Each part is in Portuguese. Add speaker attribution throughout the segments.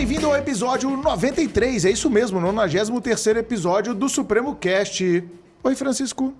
Speaker 1: bem-vindo ao episódio 93. É isso mesmo, 93 episódio do Supremo Cast. Oi, Francisco.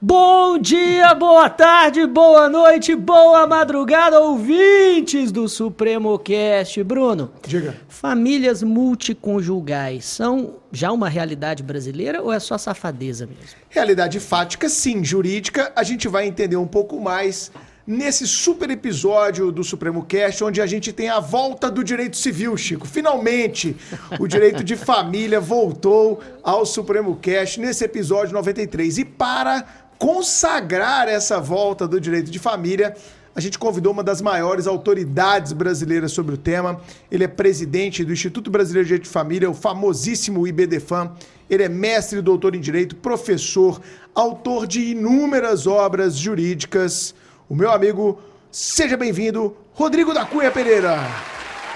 Speaker 2: Bom dia, boa tarde, boa noite, boa madrugada, ouvintes do Supremo Cast. Bruno,
Speaker 1: Diga.
Speaker 2: famílias multiconjugais são já uma realidade brasileira ou é só safadeza mesmo?
Speaker 1: Realidade fática, sim. Jurídica, a gente vai entender um pouco mais nesse super episódio do Supremo Cast, onde a gente tem a volta do direito civil, Chico. Finalmente, o direito de família voltou ao Supremo Cast nesse episódio 93. E para consagrar essa volta do direito de família, a gente convidou uma das maiores autoridades brasileiras sobre o tema. Ele é presidente do Instituto Brasileiro de Direito de Família, o famosíssimo IBDFAM. Ele é mestre e doutor em direito, professor, autor de inúmeras obras jurídicas. O meu amigo, seja bem-vindo, Rodrigo da Cunha Pereira.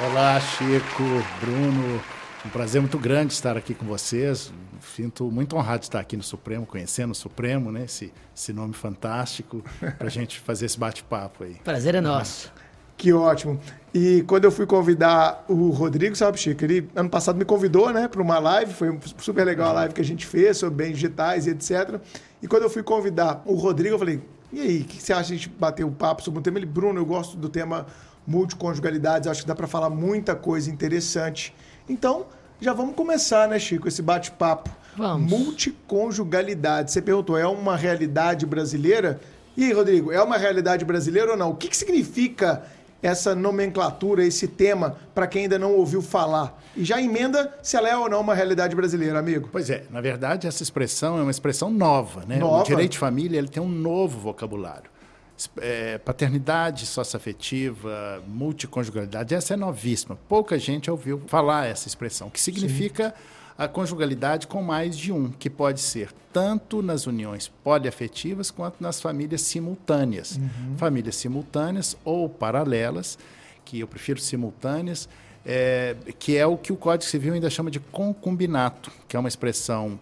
Speaker 3: Olá, Chico, Bruno. Um prazer muito grande estar aqui com vocês. Sinto muito honrado de estar aqui no Supremo, conhecendo o Supremo, né? Esse, esse nome fantástico, para a gente fazer esse bate-papo aí.
Speaker 2: Prazer é nosso.
Speaker 1: Que ótimo. E quando eu fui convidar o Rodrigo, sabe, Chico, ele ano passado me convidou, né, para uma live, foi super legal a live que a gente fez sobre bens digitais e etc. E quando eu fui convidar o Rodrigo, eu falei, e aí, o que você acha de a gente bater o um papo sobre o tema? Ele, Bruno, eu gosto do tema multiconjugalidades, acho que dá para falar muita coisa interessante. Então, já vamos começar, né, Chico, esse bate-papo.
Speaker 2: Vamos.
Speaker 1: Multiconjugalidade. Você perguntou, é uma realidade brasileira? E aí, Rodrigo, é uma realidade brasileira ou não? O que, que significa essa nomenclatura, esse tema, para quem ainda não ouviu falar? E já emenda se ela é ou não uma realidade brasileira, amigo.
Speaker 3: Pois é, na verdade, essa expressão é uma expressão nova, né?
Speaker 1: Nova.
Speaker 3: O direito de família ele tem um novo vocabulário. É, paternidade socioafetiva, multiconjugalidade, essa é novíssima. Pouca gente ouviu falar essa expressão, que significa Sim. A conjugalidade com mais de um, que pode ser tanto nas uniões poliafetivas quanto nas famílias simultâneas. Uhum. Famílias simultâneas ou paralelas, que eu prefiro simultâneas, é, que é o que o Código Civil ainda chama de concubinato, que é uma expressão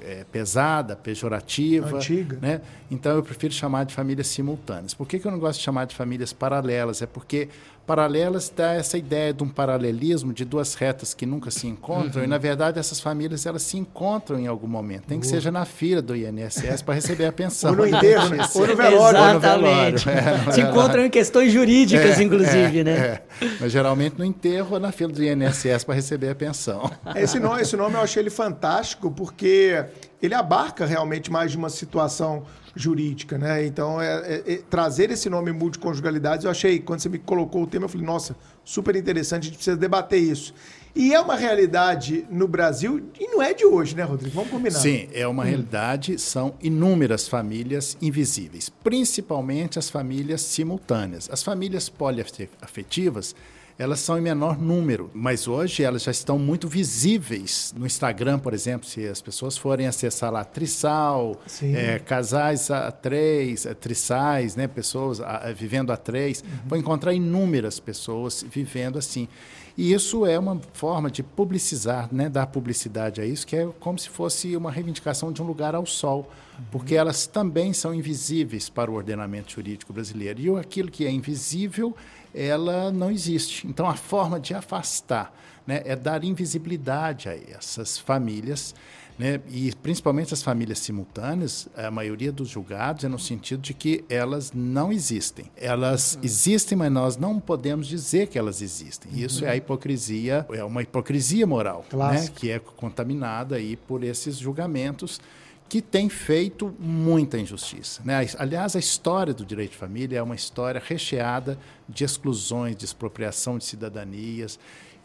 Speaker 3: é, pesada, pejorativa.
Speaker 1: Antiga.
Speaker 3: Né? Então eu prefiro chamar de famílias simultâneas. Por que, que eu não gosto de chamar de famílias paralelas? É porque paralelas dá essa ideia de um paralelismo de duas retas que nunca se encontram uhum. e na verdade essas famílias elas se encontram em algum momento nem que seja na fila do INSS para receber a pensão
Speaker 1: ou no enterro né? ou no velório
Speaker 2: exatamente
Speaker 1: ou
Speaker 2: no velório. É, no se encontram em questões jurídicas
Speaker 3: é,
Speaker 2: inclusive
Speaker 3: é,
Speaker 2: né
Speaker 3: é. mas geralmente no enterro ou na fila do INSS para receber a pensão
Speaker 1: esse nome esse nome eu achei ele fantástico porque ele abarca realmente mais de uma situação jurídica, né? Então, é, é, é, trazer esse nome multiconjugalidades, eu achei, quando você me colocou o tema, eu falei, nossa, super interessante, a gente precisa debater isso. E é uma realidade no Brasil, e não é de hoje, né, Rodrigo? Vamos combinar.
Speaker 3: Sim, é uma hum. realidade, são inúmeras famílias invisíveis, principalmente as famílias simultâneas. As famílias poliafetivas, elas são em menor número, mas hoje elas já estão muito visíveis no Instagram, por exemplo, se as pessoas forem acessar lá trissal, é, casais a três, a trissais, né, pessoas a, a, vivendo a três, uhum. vão encontrar inúmeras pessoas vivendo assim. E isso é uma forma de publicizar, né, dar publicidade a isso, que é como se fosse uma reivindicação de um lugar ao sol, uhum. porque elas também são invisíveis para o ordenamento jurídico brasileiro. E aquilo que é invisível ela não existe. Então, a forma de afastar né, é dar invisibilidade a essas famílias, né, e principalmente as famílias simultâneas, a maioria dos julgados é no sentido de que elas não existem. Elas uhum. existem, mas nós não podemos dizer que elas existem. Uhum. Isso é a hipocrisia, é uma hipocrisia moral, né, que é contaminada aí por esses julgamentos que tem feito muita injustiça. Né? Aliás, a história do direito de família é uma história recheada de exclusões, de expropriação de cidadanias,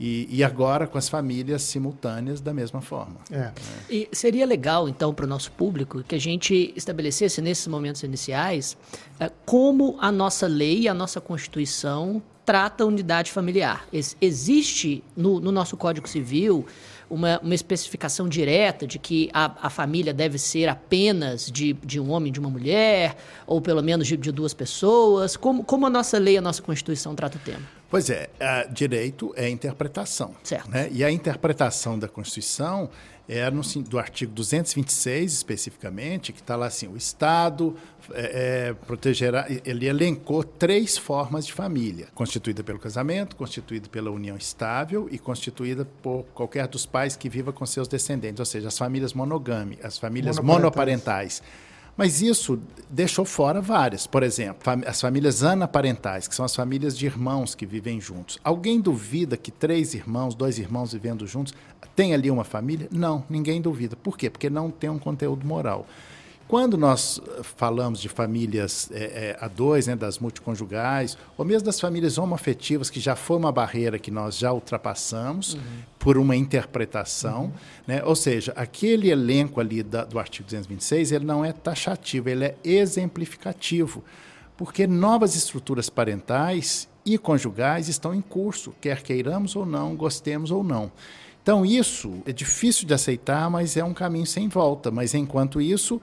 Speaker 3: e, e agora com as famílias simultâneas da mesma forma.
Speaker 2: É. E seria legal, então, para o nosso público, que a gente estabelecesse nesses momentos iniciais é, como a nossa lei, a nossa Constituição trata a unidade familiar. existe no, no nosso Código Civil uma, uma especificação direta de que a, a família deve ser apenas de, de um homem e de uma mulher, ou pelo menos de, de duas pessoas? Como, como a nossa lei, a nossa Constituição trata o tema?
Speaker 3: Pois é, direito é interpretação.
Speaker 2: Certo.
Speaker 3: Né? E a interpretação da Constituição é no, do artigo 226, especificamente, que está lá assim: o Estado é, é, protegerá. Ele elencou três formas de família: constituída pelo casamento, constituída pela união estável e constituída por qualquer dos pais que viva com seus descendentes, ou seja, as famílias monogâmicas, as famílias monoparentais. monoparentais. Mas isso deixou fora várias. Por exemplo, as famílias anaparentais, que são as famílias de irmãos que vivem juntos. Alguém duvida que três irmãos, dois irmãos vivendo juntos, tem ali uma família? Não, ninguém duvida. Por quê? Porque não tem um conteúdo moral. Quando nós eh, falamos de famílias é, é, a dois, né, das multiconjugais, ou mesmo das famílias homoafetivas, que já foi uma barreira que nós já ultrapassamos uhum. por uma interpretação, uhum. né, ou seja, aquele elenco ali da, do artigo 226, ele não é taxativo, ele é exemplificativo, porque novas estruturas parentais e conjugais estão em curso, quer queiramos ou não, gostemos ou não. Então, isso é difícil de aceitar, mas é um caminho sem volta. Mas, enquanto isso,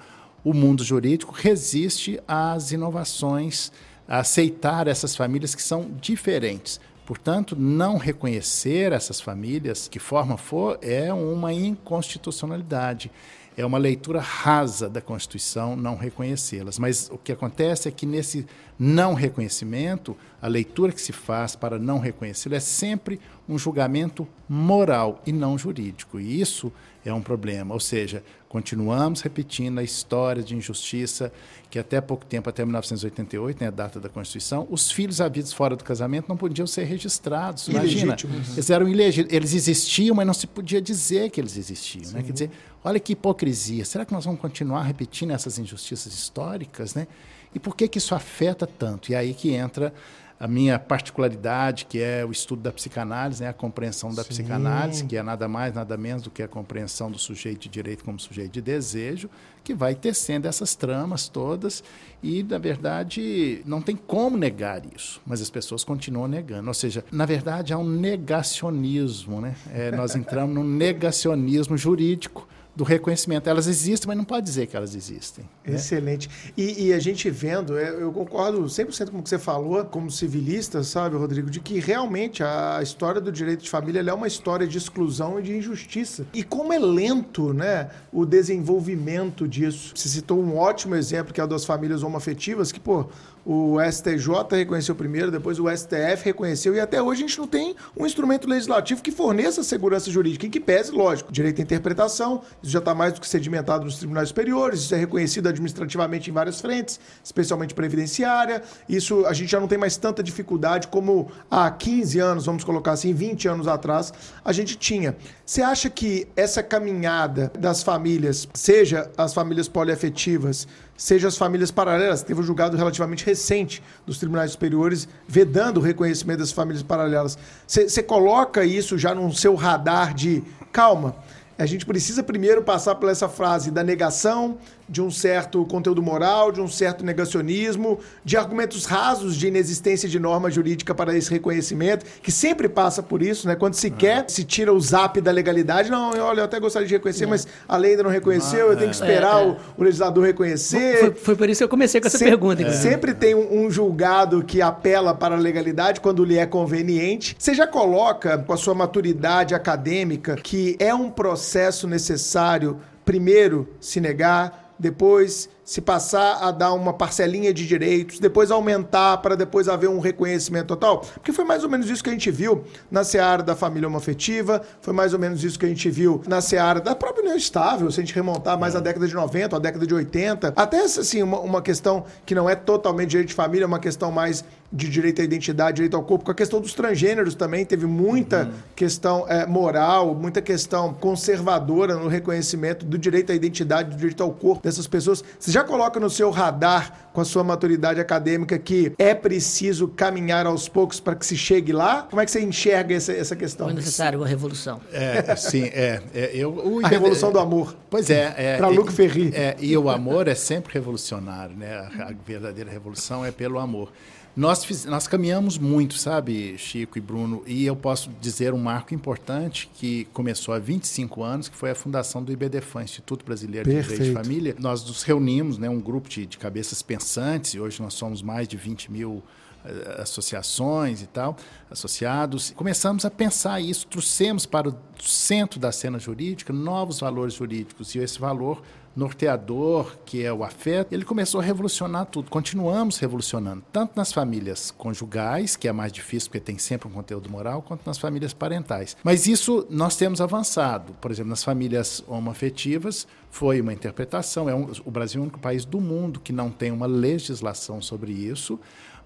Speaker 3: o mundo jurídico resiste às inovações, a aceitar essas famílias que são diferentes. Portanto, não reconhecer essas famílias, que forma for, é uma inconstitucionalidade. É uma leitura rasa da Constituição não reconhecê-las. Mas o que acontece é que nesse não reconhecimento, a leitura que se faz para não reconhecê-lo é sempre um julgamento moral e não jurídico. E isso é um problema. Ou seja, continuamos repetindo a história de injustiça que até pouco tempo, até 1988, né, a data da Constituição, os filhos havidos fora do casamento não podiam ser registrados. Imagina, eles eram ilegítimos. Eles existiam, mas não se podia dizer que eles existiam. Né? Quer dizer, olha que hipocrisia. Será que nós vamos continuar repetindo essas injustiças históricas? Né? E por que, que isso afeta tanto? E aí que entra a minha particularidade, que é o estudo da psicanálise, né, a compreensão da Sim. psicanálise, que é nada mais, nada menos do que a compreensão do sujeito de direito como sujeito de desejo, que vai tecendo essas tramas todas e, na verdade, não tem como negar isso, mas as pessoas continuam negando. Ou seja, na verdade, há um negacionismo, né? É, nós entramos num negacionismo jurídico do reconhecimento. Elas existem, mas não pode dizer que elas existem.
Speaker 1: Né? Excelente. E, e, a gente vendo, é, eu concordo 100% com o que você falou, como civilista, sabe, Rodrigo, de que realmente a história do direito de família é uma história de exclusão e de injustiça. E como é lento né, o desenvolvimento disso. Você citou um ótimo exemplo, que é o das famílias homoafetivas, que, pô, o STJ reconheceu primeiro, depois o STF reconheceu, e até hoje a gente não tem um instrumento legislativo que forneça segurança jurídica, em que pese, lógico, direito à interpretação, isso já está mais do que sedimentado nos tribunais superiores, isso é reconhecido administrativamente em várias frentes, especialmente previdenciária, isso a gente já não tem mais tanta dificuldade como há 15 anos, vamos colocar assim, 20 anos atrás, a gente tinha. Você acha que essa caminhada das famílias, seja as famílias poliafetivas, seja as famílias paralelas. Teve um julgado relativamente recente dos tribunais superiores vedando o reconhecimento das famílias paralelas. Você coloca isso já no seu radar de calma. A gente precisa primeiro passar por essa frase da negação, de um certo conteúdo moral, de um certo negacionismo, de argumentos rasos de inexistência de norma jurídica para esse reconhecimento, que sempre passa por isso, né? Quando se quer, se tira o zap da legalidade. Não, olha, eu até gostaria de reconhecer, é. mas a lei ainda não reconheceu, eu tenho que esperar é, é. O, o, legislador reconhecer.
Speaker 2: Foi, foi, por isso que eu comecei com essa pergunta.
Speaker 1: É. Sempre tem um, um julgado que apela para a legalidade quando lhe é conveniente. Você já coloca, com a sua maturidade acadêmica, que é um processo necessário, primeiro, se negar, depois se passar a dar uma parcelinha de direitos, depois aumentar para depois haver um reconhecimento total? Porque foi mais ou menos isso que a gente viu na seara da família homoafetiva, foi mais ou menos isso que a gente viu na seara da própria união estável, se a gente remontar mais à década de 90, à década de 80. Até, assim, uma, uma questão que não é totalmente direito de família, é uma questão mais de direito à identidade, direito ao corpo, com a questão dos transgêneros também, teve muita uhum. questão é, moral, muita questão conservadora no reconhecimento do direito à identidade, do direito ao corpo dessas pessoas. Você já coloca no seu radar, com a sua maturidade acadêmica, que é preciso caminhar aos poucos para que se chegue lá? Como é que você enxerga essa, essa questão?
Speaker 2: É necessário uma revolução.
Speaker 3: É, sim, é. é eu,
Speaker 1: o, a revolução do amor.
Speaker 3: Pois é. é
Speaker 1: para Luc Ferry.
Speaker 3: É, e o amor é sempre revolucionário, né? A verdadeira revolução é pelo amor. Nós, fiz, nós caminhamos muito, sabe, Chico e Bruno, e eu posso dizer um marco importante que começou há 25 anos, que foi a fundação do IBDFAN, Instituto Brasileiro Perfeito. de Direito de Família. Nós nos reunimos, né, um grupo de, de cabeças pensantes, e hoje nós somos mais de 20 mil eh, associações e tal, associados. Começamos a pensar isso, trouxemos para o centro da cena jurídica novos valores jurídicos e esse valor norteador, que é o afeto, ele começou a revolucionar tudo. Continuamos revolucionando, tanto nas famílias conjugais, que é mais difícil porque tem sempre um conteúdo moral, quanto nas famílias parentais. Mas isso nós temos avançado. Por exemplo, nas famílias homoafetivas, foi uma interpretação. É um, o Brasil é o único país do mundo que não tem uma legislação sobre isso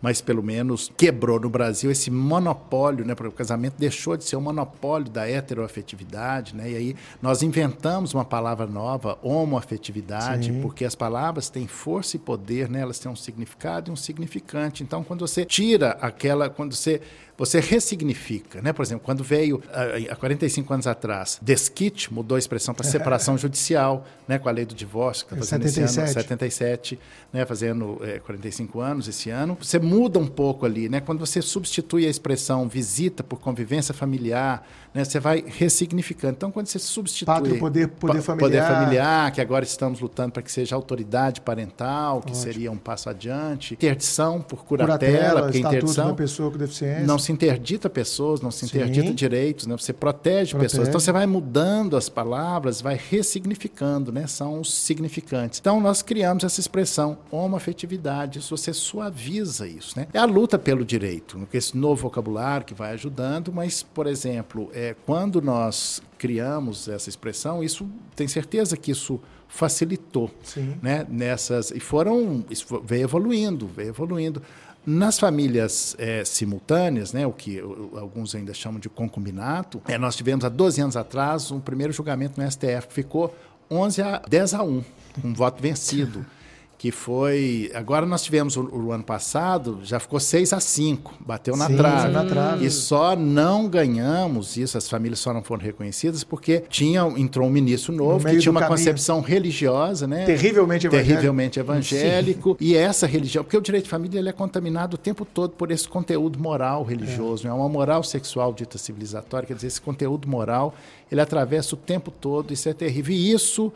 Speaker 3: mas pelo menos quebrou no Brasil esse monopólio, né? Porque o casamento deixou de ser um monopólio da heteroafetividade, né? E aí nós inventamos uma palavra nova, homoafetividade, Sim. porque as palavras têm força e poder, né? Elas têm um significado e um significante. Então, quando você tira aquela, quando você você ressignifica, né? Por exemplo, quando veio há 45 anos atrás, desquite mudou a expressão para separação judicial, né? Com a lei do divórcio que está fazendo 77. esse ano, 77, né? Fazendo é, 45 anos esse ano. Você muda um pouco ali, né? Quando você substitui a expressão visita por convivência familiar, né? Você vai ressignificando. Então, quando você substitui
Speaker 1: Pátrio, poder, poder familiar,
Speaker 3: poder familiar, que agora estamos lutando para que seja autoridade parental, que Ótimo. seria um passo adiante, interdição por curatela, curatela porque interdição
Speaker 1: da pessoa com deficiência
Speaker 3: não se interdita pessoas, não se interdita Sim. direitos, né? você protege, protege, pessoas. Então você vai mudando as palavras, vai ressignificando, né? São os significantes. Então nós criamos essa expressão homoafetividade, isso você suaviza isso, né? É a luta pelo direito, esse novo vocabulário que vai ajudando, mas, por exemplo, é, quando nós criamos essa expressão, isso tem certeza que isso facilitou, Sim. né? Nessas e foram isso veio evoluindo, veio evoluindo. Nas famílias é, simultâneas, né, o que alguns ainda chamam de concubinato, é, nós tivemos há 12 anos atrás um primeiro julgamento no STF que ficou 11 a 10 a 1, um voto vencido que foi. Agora nós tivemos o, o, ano passado, já ficou 6 a 5, bateu na, Sim, trave. na trave. E só não ganhamos isso, as famílias só não foram reconhecidas, porque tinha, entrou um ministro novo no que tinha uma caminho. concepção religiosa, né?
Speaker 1: Terrivelmente evangélico.
Speaker 3: Terrivelmente evangélico. Sim. E essa religião, porque o direito de família ele é contaminado o tempo todo por esse conteúdo moral religioso, é. Né? uma moral sexual dita civilizatória, quer dizer, esse conteúdo moral, ele atravessa o tempo todo, isso é terrível. E isso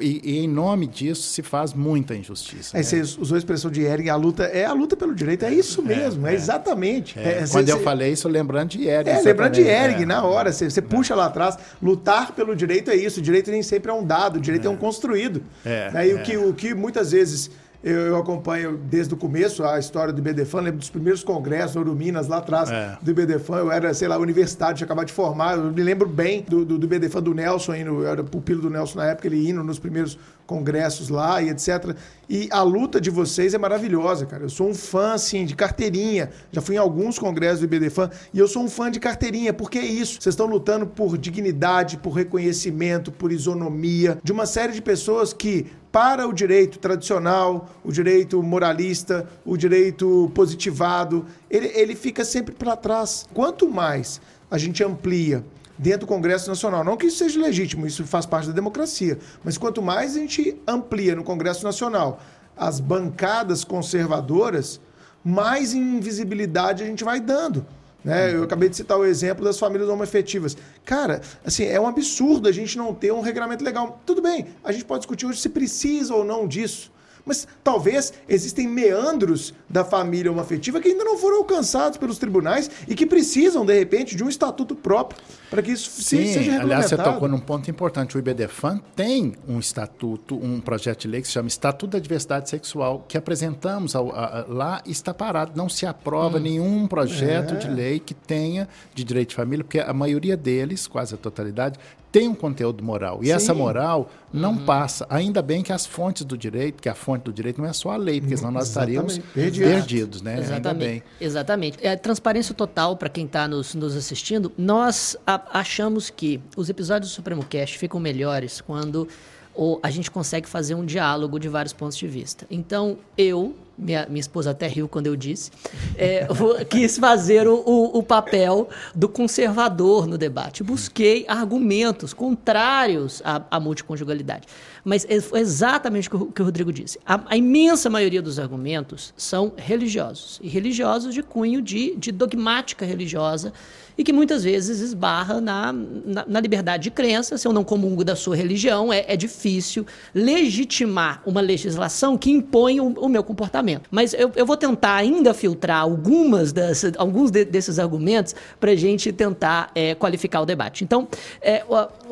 Speaker 3: e, e, em nome disso se faz muita injustiça.
Speaker 1: Aí né? você usou a expressão de Ehring, a luta é a luta pelo direito, é isso é, mesmo, é, é exatamente.
Speaker 3: É, é quando eu falei isso, lembrando de Ehring. É,
Speaker 1: lembrando de Ehring, na hora, você, você puxa lá atrás, lutar pelo direito é isso, o direito nem sempre é um dado, o direito é, um construído. É, né? E o, que, o que muitas vezes eu, eu, acompanho desde o começo a história do IBDFAN, lembro dos primeiros congressos, Minas lá atrás, é. do IBDFAN. Eu era, sei lá, universidade, tinha acabado de formar. Eu me lembro bem do, do, do IBDFAN do Nelson, indo, eu era pupilo do Nelson na época, ele indo nos primeiros congressos lá e etc. E a luta de vocês é maravilhosa, cara. Eu sou um fã, assim, de carteirinha. Já fui em alguns congressos do IBDFAN e eu sou um fã de carteirinha. Porque é isso. Vocês estão lutando por dignidade, por reconhecimento, por isonomia de uma série de pessoas que para o direito tradicional, o direito moralista, o direito positivado, ele, ele fica sempre para trás. Quanto mais a gente amplia dentro do Congresso Nacional. Não que isso seja legítimo, isso faz parte da democracia. Mas quanto mais a gente amplia no Congresso Nacional as bancadas conservadoras, mais invisibilidade a gente vai dando. Né? Eu acabei de citar o exemplo das famílias homoafetivas. Cara, assim, é um absurdo a gente não ter um regulamento legal. Tudo bem, a gente pode discutir hoje se precisa ou não disso. Mas talvez existem meandros da família homoafetiva que ainda não foram alcançados pelos tribunais e que precisam, de repente, de um estatuto próprio para que isso
Speaker 3: Sim, seja regulamentado. Aliás, você tocou num ponto importante. O IBDFAN tem um estatuto, um projeto de lei que se chama Estatuto da Diversidade Sexual, que apresentamos ao, a, a, lá está parado. Não se aprova hum. nenhum projeto é. de lei que tenha de direito de família, porque a maioria deles, quase a totalidade, tem um conteúdo moral. E Sim. essa moral não uhum. passa. Ainda bem que as fontes do direito, que a fonte do direito não é só a lei, porque senão nós estaríamos perdidos, perdidos né?
Speaker 2: Exatamente.
Speaker 3: Ainda bem.
Speaker 2: Exatamente. É, transparência total para quem está nos, nos assistindo. Nós a, achamos que os episódios do Supremo Cast ficam melhores quando ou a gente consegue fazer um diálogo de vários pontos de vista. Então, eu, minha, minha esposa até riu quando eu disse, é, quis fazer o, o, o, papel do conservador no debate. Busquei argumentos contrários à, à multiconjugalidade. Mas é, exatamente o que o Rodrigo disse. A, a, imensa maioria dos argumentos são religiosos, e religiosos de cunho de, de dogmática religiosa, e que muitas vezes esbarra na, na, na, liberdade de crença. Se eu não comungo da sua religião, é, é difícil legitimar uma legislação que impõe o, o meu comportamento. Mas eu, eu vou tentar ainda filtrar algumas das, alguns de, desses argumentos para a gente tentar é, qualificar o debate. Então, é,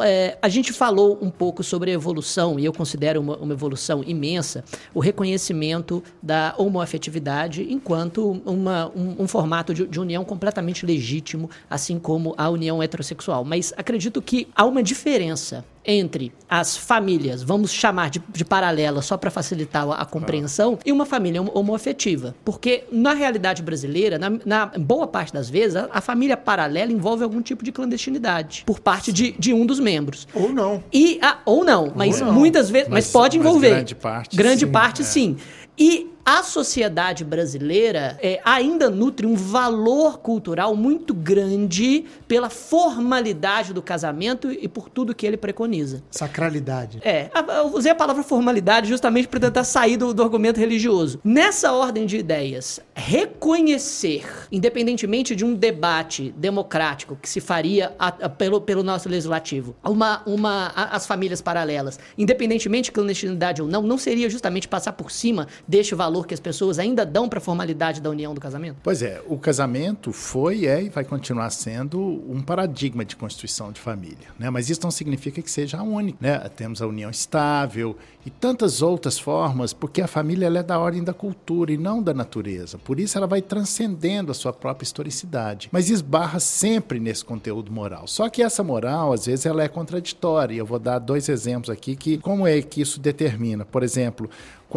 Speaker 2: é, a gente falou um pouco sobre a evolução, e eu considero uma, uma evolução imensa, o reconhecimento da homoafetividade enquanto uma, um, um formato de, de união completamente legítimo, assim como a união heterossexual. Mas acredito que há uma diferença entre as famílias, vamos chamar de, de paralela só para facilitar a, a compreensão, ah. e uma família homoafetiva. Porque na realidade brasileira, na, na boa parte das vezes, a, a, família paralela envolve algum tipo de clandestinidade por parte de, de um dos membros.
Speaker 1: Ou não.
Speaker 2: E, a, ou não, mas ou não. muitas vezes, mas, mas pode envolver. Mas
Speaker 3: grande parte.
Speaker 2: Grande sim, parte, é. sim. E a sociedade brasileira é, ainda nutre um valor cultural muito grande pela formalidade do casamento e por tudo que ele preconiza.
Speaker 1: Sacralidade.
Speaker 2: É, eu usei a palavra formalidade justamente para tentar sair do, do argumento religioso. Nessa ordem de ideias, reconhecer, independentemente de um debate democrático que se faria a, a, pelo, pelo nosso legislativo, uma, uma, a, as famílias paralelas, independentemente de clandestinidade ou não, não seria justamente passar por cima deste valor valor que as pessoas ainda dão para a formalidade da união do casamento?
Speaker 3: Pois é, o casamento foi, é e vai continuar sendo um paradigma de constituição de família. Né? Mas isso não significa que seja a única. Né? Temos a união estável e tantas outras formas, porque a família é da ordem da cultura e não da natureza. Por isso ela vai transcendendo a sua própria historicidade, mas esbarra sempre nesse conteúdo moral. Só que essa moral, às vezes, ela é contraditória. Eu vou dar dois exemplos aqui que como é que isso determina. Por exemplo,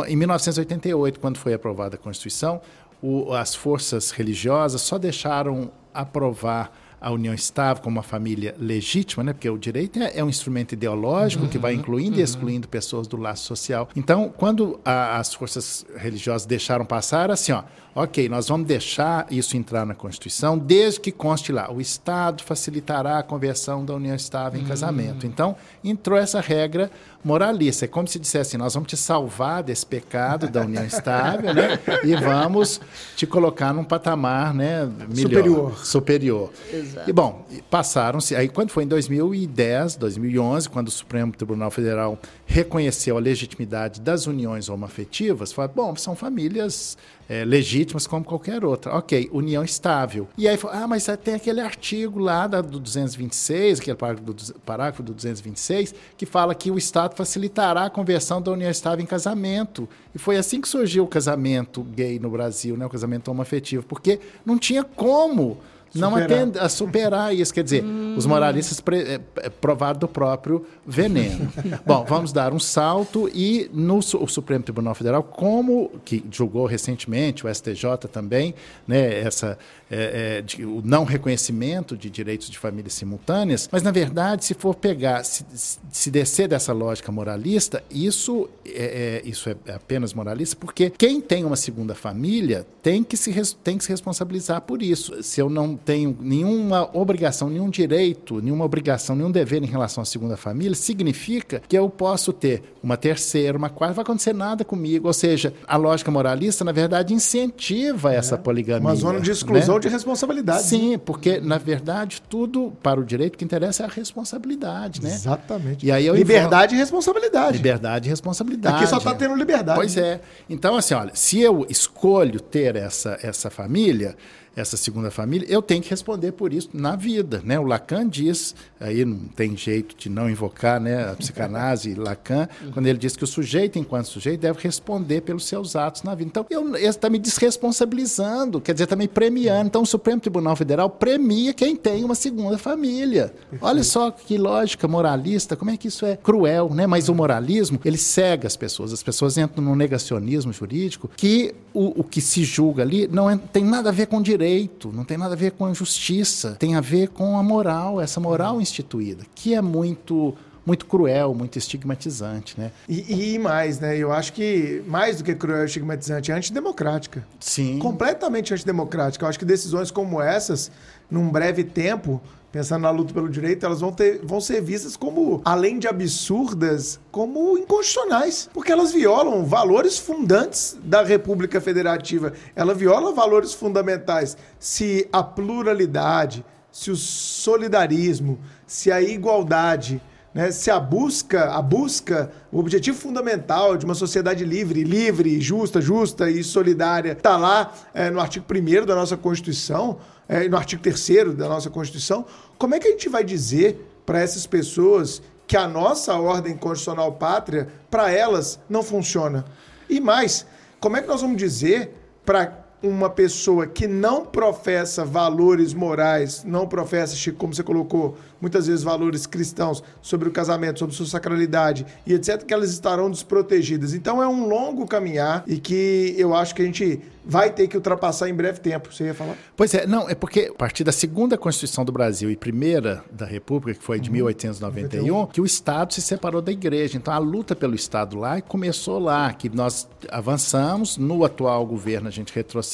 Speaker 3: em 1988, quando foi aprovada a Constituição, o, as forças religiosas só deixaram aprovar a união estável como uma família legítima, né? porque o direito é, é um instrumento ideológico uhum, que vai uhum, incluindo uhum. e excluindo pessoas do laço social. Então, quando a, as forças religiosas deixaram passar, assim, ó, ok, nós vamos deixar isso entrar na Constituição, desde que conste lá, o Estado facilitará a conversão da união estável em uhum. casamento. Então, entrou essa regra moralista. É como se dissesse assim, nós vamos te salvar desse pecado da união estável, né? E vamos te colocar num patamar, né, melhor, superior. Superior. Exato. E bom, passaram-se, aí quando foi em 2010, 2011, quando o Supremo Tribunal Federal reconheceu a legitimidade das uniões homoafetivas, falou, bom, são famílias é, legítimas como qualquer outra. Ok, união estável. E aí, ah, mas tem aquele artigo lá do 226, aquele parágrafo do, parágrafo do 226, que fala que o Estado facilitará a conversão da união estável em casamento. E foi assim que surgiu o casamento gay no Brasil, né, o casamento homoafetivo, porque não tinha como não atende a superar isso. Quer dizer, hum. os moralistas pre, é, provaram do próprio veneno. Bom, vamos dar um salto e no o Supremo Tribunal Federal, como que julgou recentemente, o STJ também, né, essa, é, é, de, o não reconhecimento de direitos de famílias simultâneas, mas na verdade, se for pegar, se, se descer dessa lógica moralista, isso é, é isso é apenas moralista, porque quem tem uma segunda família tem que se, tem que se responsabilizar por isso. Se eu não tenho nenhuma obrigação, nenhum direito, nenhuma obrigação, nenhum dever em relação à segunda família, significa que eu posso ter uma terceira, uma quarta, não vai acontecer nada comigo. Ou seja, a lógica moralista, na verdade, incentiva é. essa poligamia.
Speaker 1: Uma zona de exclusão né? De responsabilidade.
Speaker 3: Sim, né? porque, na verdade, tudo para o direito que interessa é a responsabilidade. Né?
Speaker 1: Exatamente.
Speaker 3: E aí eu
Speaker 1: liberdade e responsabilidade.
Speaker 3: Liberdade e responsabilidade.
Speaker 1: Aqui só está tendo liberdade.
Speaker 3: Pois é. Então, assim, olha, se eu escolho ter essa, essa família, essa segunda família, eu tenho que responder por isso na vida. Né? O Lacan diz, aí não tem jeito de não invocar né, a psicanálise Lacan, quando ele diz que o sujeito, enquanto sujeito, deve responder pelos seus atos na vida. Então, ele está me desresponsabilizando, quer dizer, está me premiando. Então, o Supremo Tribunal Federal premia quem tem uma segunda família. Olha só que lógica moralista, como é que isso é cruel, né? Mas o moralismo, ele cega as pessoas. As pessoas entram no negacionismo jurídico que o, o que se julga ali não é, tem nada a ver com direito direito, não tem nada a ver com a justiça, tem a ver com a moral, essa moral instituída, que é muito muito cruel, muito estigmatizante, né?
Speaker 1: E, e, mais, né? Eu acho que mais do que cruel e estigmatizante, é antidemocrática.
Speaker 3: Sim.
Speaker 1: Completamente antidemocrática. Eu acho que decisões como essas, num breve tempo, pensando na luta pelo direito, elas vão, ter, vão ser vistas como, além de absurdas, como inconstitucionais, porque elas violam valores fundantes da República Federativa. Ela viola valores fundamentais. Se a pluralidade, se o solidarismo, se a igualdade né? Se a busca, a busca, o objetivo fundamental de uma sociedade livre, livre, justa, justa e solidária, está lá é, no artigo 1 da nossa Constituição, é, no artigo 3 da nossa Constituição, como é que a gente vai dizer para essas pessoas que a nossa ordem constitucional pátria, para elas, não funciona? E mais, como é que nós vamos dizer para uma pessoa que não professa valores morais, não professa, Chico, como você colocou, muitas vezes valores cristãos sobre o casamento, sobre sua sacralidade e etc., que elas estarão desprotegidas. Então é um longo caminhar e que eu acho que a gente vai ter que ultrapassar em breve tempo. Você ia falar?
Speaker 3: Pois é, não, é porque a partir da segunda Constituição do Brasil e primeira da República, que foi de uhum. 1891, 91. que o Estado se separou da Igreja. Então a luta pelo Estado lá começou lá, que nós avançamos, no atual governo a gente retrocedeu,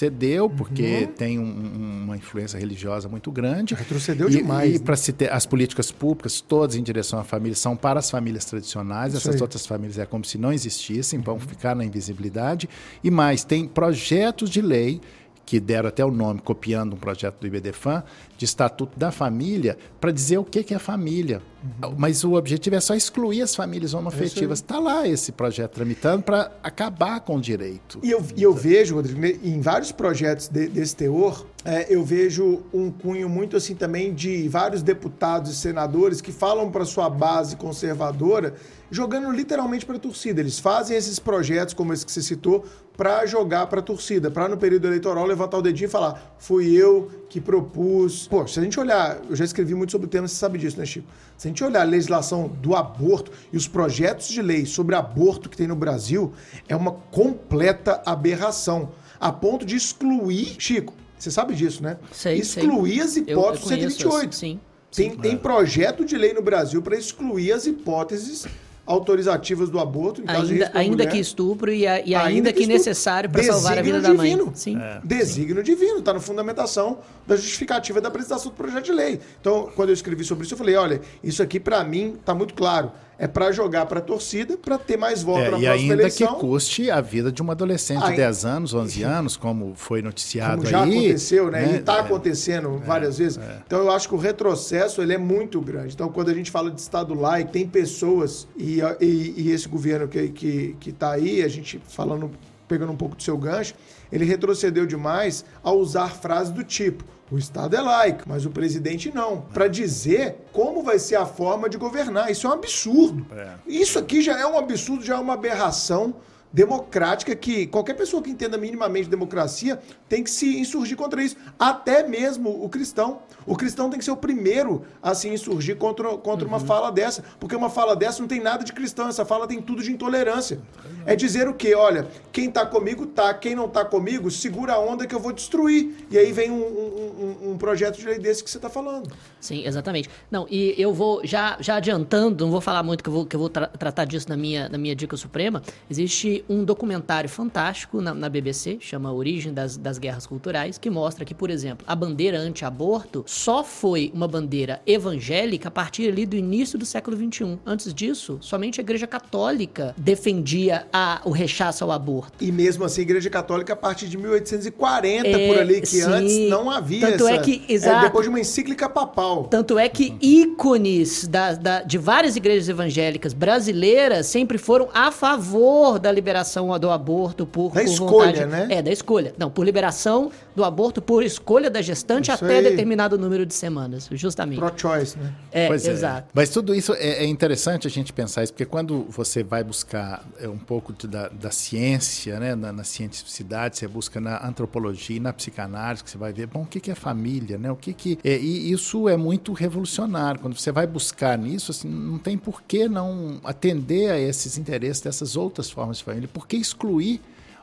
Speaker 3: porque uhum. tem um, uma influência religiosa muito grande.
Speaker 1: Retrocedeu e, demais.
Speaker 3: E né? para se ter as políticas públicas, todas em direção à família, são para as famílias tradicionais, Isso essas aí. outras famílias é como se não existissem, uhum. vão ficar na invisibilidade. E mais, tem projetos projetos de lei que deram até o nome, copiando um projeto do IBDFAN, de Estatuto da Família, para dizer o que, que é família. Uhum. Mas o objetivo é só excluir as famílias homoafetivas. Está lá esse projeto tramitando para acabar com o direito.
Speaker 1: E eu, e eu vejo, Rodrigo, em vários projetos de, desse teor, é, eu vejo um cunho muito assim também de vários deputados e senadores que falam para sua base conservadora jogando literalmente para a torcida. Eles fazem esses projetos, como esse que você citou, para jogar para a torcida, para no período eleitoral levantar o dedinho e falar: fui eu que propus. Pô, se a gente olhar, eu já escrevi muito sobre o tema, você sabe disso, né, Chico? Se a gente olhar a legislação do aborto e os projetos de lei sobre aborto que tem no Brasil, é uma completa aberração, a ponto de excluir, Chico, você sabe disso, né?
Speaker 2: Sei,
Speaker 1: excluir
Speaker 2: sei.
Speaker 1: as hipóteses do 128.
Speaker 2: Sim.
Speaker 1: Tem, tem projeto de lei no Brasil para excluir as hipóteses autorizativas do aborto, em
Speaker 2: caso ainda, de ainda mulher, que estupro e, a, e ainda, ainda, que, que necessário para salvar a vida divino. da mãe.
Speaker 1: Sim. É. Desígnio Sim. divino, está na fundamentação da justificativa da apresentação do projeto de lei. Então, quando eu escrevi sobre isso, eu falei, olha, isso aqui para mim está muito claro é para jogar para a torcida, para ter mais voto é, na
Speaker 3: próxima eleição. E ainda que custe a vida de uma adolescente de 10 anos, 11 anos, como foi noticiado como
Speaker 1: já
Speaker 3: aí.
Speaker 1: já aconteceu, né? né? E está é, acontecendo é, várias vezes. É. Então eu acho que o retrocesso ele é muito grande. Então quando a gente fala de Estado laico, tem pessoas, e, e, e esse governo que está que, que tá aí, a gente falando, pegando um pouco do seu gancho, ele retrocedeu demais ao usar frases do tipo o Estado é laico, mas o presidente não. Para dizer como vai ser a forma de governar. Isso é um absurdo. É. Isso aqui já é um absurdo, já é uma aberração democrática que qualquer pessoa que entenda minimamente democracia tem que se insurgir contra isso. Até mesmo o cristão. O cristão tem que ser o primeiro a se insurgir contra, contra uhum. uma fala dessa. Porque uma fala dessa não tem nada de cristão, essa fala tem tudo de intolerância. É dizer o quê? Olha, quem está comigo tá, quem não está comigo, segura a onda que eu vou destruir. E aí vem um, um, um projeto de lei desse que você está falando.
Speaker 2: Sim, exatamente. Não, e eu vou, já, já adiantando, não vou falar muito que eu vou, que eu vou tra tratar disso na minha, na minha dica suprema, existe um documentário fantástico na, na BBC, chama Origem das, das Guerras Culturais, que mostra que, por exemplo, a bandeira anti-aborto só foi uma bandeira evangélica a partir ali do início do século XXI. Antes disso, somente a Igreja Católica defendia a, o rechaço ao aborto.
Speaker 1: E mesmo assim, a Igreja Católica, a partir de 1840, é, por ali, que sim. antes não havia
Speaker 2: Tanto
Speaker 1: essa...
Speaker 2: é que, exato. É,
Speaker 1: depois de uma encíclica papal.
Speaker 2: Tanto é que ícones da, da, de várias igrejas evangélicas brasileiras sempre foram a favor da liberação liberação do aborto por,
Speaker 1: da
Speaker 2: por
Speaker 1: escolha,
Speaker 2: vontade,
Speaker 1: né?
Speaker 2: É, da escolha. Não, por liberação do aborto por escolha da gestante isso até aí. determinado número de semanas, justamente.
Speaker 1: Pro-choice, né?
Speaker 2: É, pois é. exato.
Speaker 3: Mas tudo isso é, é, interessante a gente pensar isso, porque quando você vai buscar é, um pouco de, da, da, ciência, né, na, na, cientificidade, você busca na antropologia e na psicanálise, que você vai ver, bom, o que, que é família, né? O que que... É, e isso é muito revolucionário. Quando você vai buscar nisso, assim, não tem por que não atender a esses interesses dessas outras formas de família. Por que excluir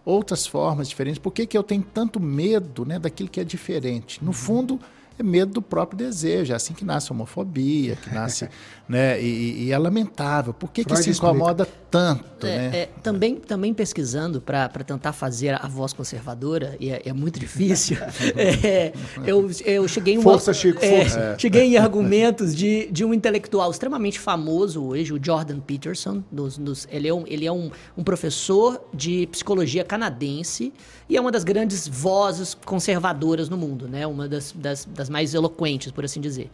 Speaker 3: outras formas diferentes? Por que, que eu tenho tanto medo né, daquilo que é diferente? No fundo, é medo do próprio desejo. É assim que nasce a homofobia, que nasce. né, e, e, é lamentável. Por que, que se incomoda tanto?
Speaker 2: É,
Speaker 3: né?
Speaker 2: É, também, também pesquisando para tentar fazer a voz conservadora, e é, é muito difícil, é, eu, eu cheguei em.
Speaker 1: Força, Chico,
Speaker 2: é,
Speaker 1: força.
Speaker 2: Cheguei em argumentos de, de um intelectual extremamente famoso hoje, o Jordan Peterson. Dos, dos, ele é, um, ele é um, um professor de psicologia canadense e é uma das grandes vozes conservadoras no mundo, né? Uma das, das, das as mais eloquentes, por assim dizer.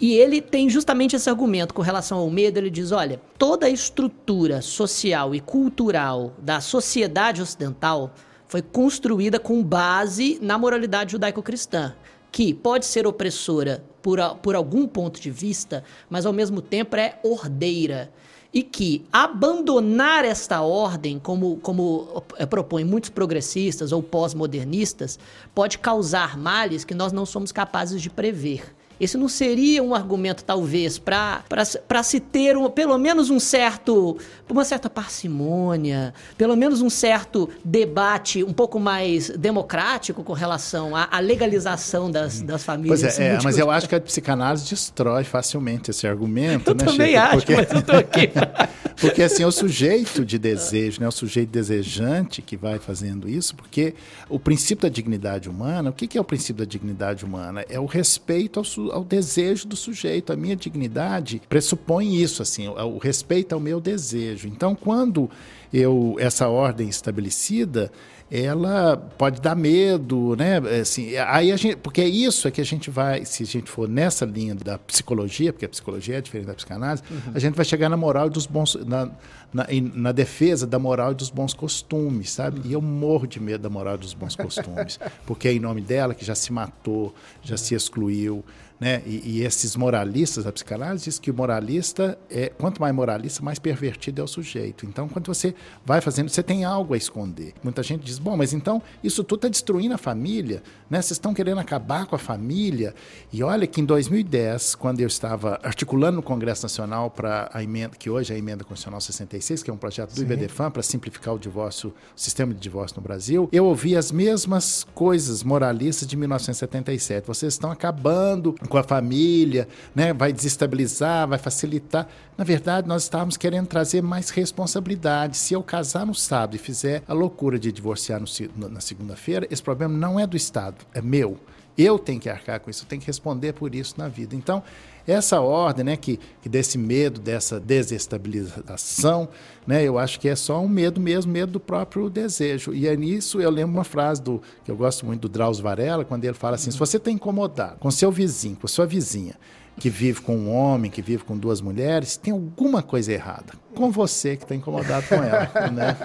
Speaker 2: E ele tem justamente esse argumento com relação ao medo. Ele diz: olha, toda a estrutura social e cultural da sociedade ocidental foi construída com base na moralidade judaico-cristã, que pode ser opressora por, por algum ponto de vista, mas ao mesmo tempo é ordeira e que abandonar esta ordem, como, como é, propõem muitos progressistas ou pós-modernistas, pode causar males que nós não somos capazes de prever. Esse não seria um argumento, talvez, para se ter um, pelo menos um certo, uma certa parcimônia, pelo menos um certo debate um pouco mais democrático com relação à, à legalização das, das famílias.
Speaker 3: Pois é, é mas eu acho que a psicanálise destrói facilmente esse argumento.
Speaker 2: Eu
Speaker 3: né,
Speaker 2: também
Speaker 3: Chico?
Speaker 2: acho,
Speaker 3: Porque...
Speaker 2: mas eu aqui.
Speaker 3: Porque assim, é o sujeito de desejo, né, o sujeito desejante que vai fazendo isso, porque o princípio da dignidade humana, o que é o princípio da dignidade humana? É o respeito ao, ao desejo do sujeito. A minha dignidade pressupõe isso, assim, o, respeito ao meu desejo. Então, quando eu essa ordem estabelecida, ela pode dar medo, né? Assim, aí a gente, porque é isso é que a gente vai, se a gente for nessa linha da psicologia, porque a psicologia é diferente da psicanálise, uhum. a gente vai chegar na moral dos bons, na, na, na, defesa da moral e dos bons costumes, sabe? Uhum. E eu morro de medo da moral e dos bons costumes, porque é em nome dela que já se matou, já uhum. se excluiu, né? E, e, esses moralistas da psicanálise diz que o moralista é quanto mais moralista, mais pervertido é o sujeito. Então, quando você vai fazendo, você tem algo a esconder. Muita gente diz: bom, mas então isso tudo está destruindo a família, né? Vocês estão querendo acabar com a família. E olha que em 2010, quando eu estava articulando no Congresso Nacional para a emenda que hoje é a emenda constitucional 66, que é um projeto do Sim. IBDFAM para simplificar o divórcio, o sistema de divórcio no Brasil, eu ouvi as mesmas coisas moralistas de 1977. Vocês estão acabando com a família, né? vai desestabilizar, vai facilitar. Na verdade, nós estávamos querendo trazer mais responsabilidade. Se eu casar no sábado e fizer a loucura de divorciar no, na segunda-feira, esse problema não é do Estado, é meu. Eu tenho que arcar com isso, eu tenho que responder por isso na vida. Então, essa ordem, né, que, que desse medo, dessa desestabilização, né, eu acho que é só um medo mesmo, medo do próprio desejo. E é nisso eu lembro uma frase do que eu gosto muito do Drauzio Varela, quando ele fala assim: se você está incomodado com seu vizinho, com sua vizinha, que vive com um homem, que vive com duas mulheres, tem alguma coisa errada com você que está incomodado com ela. Né?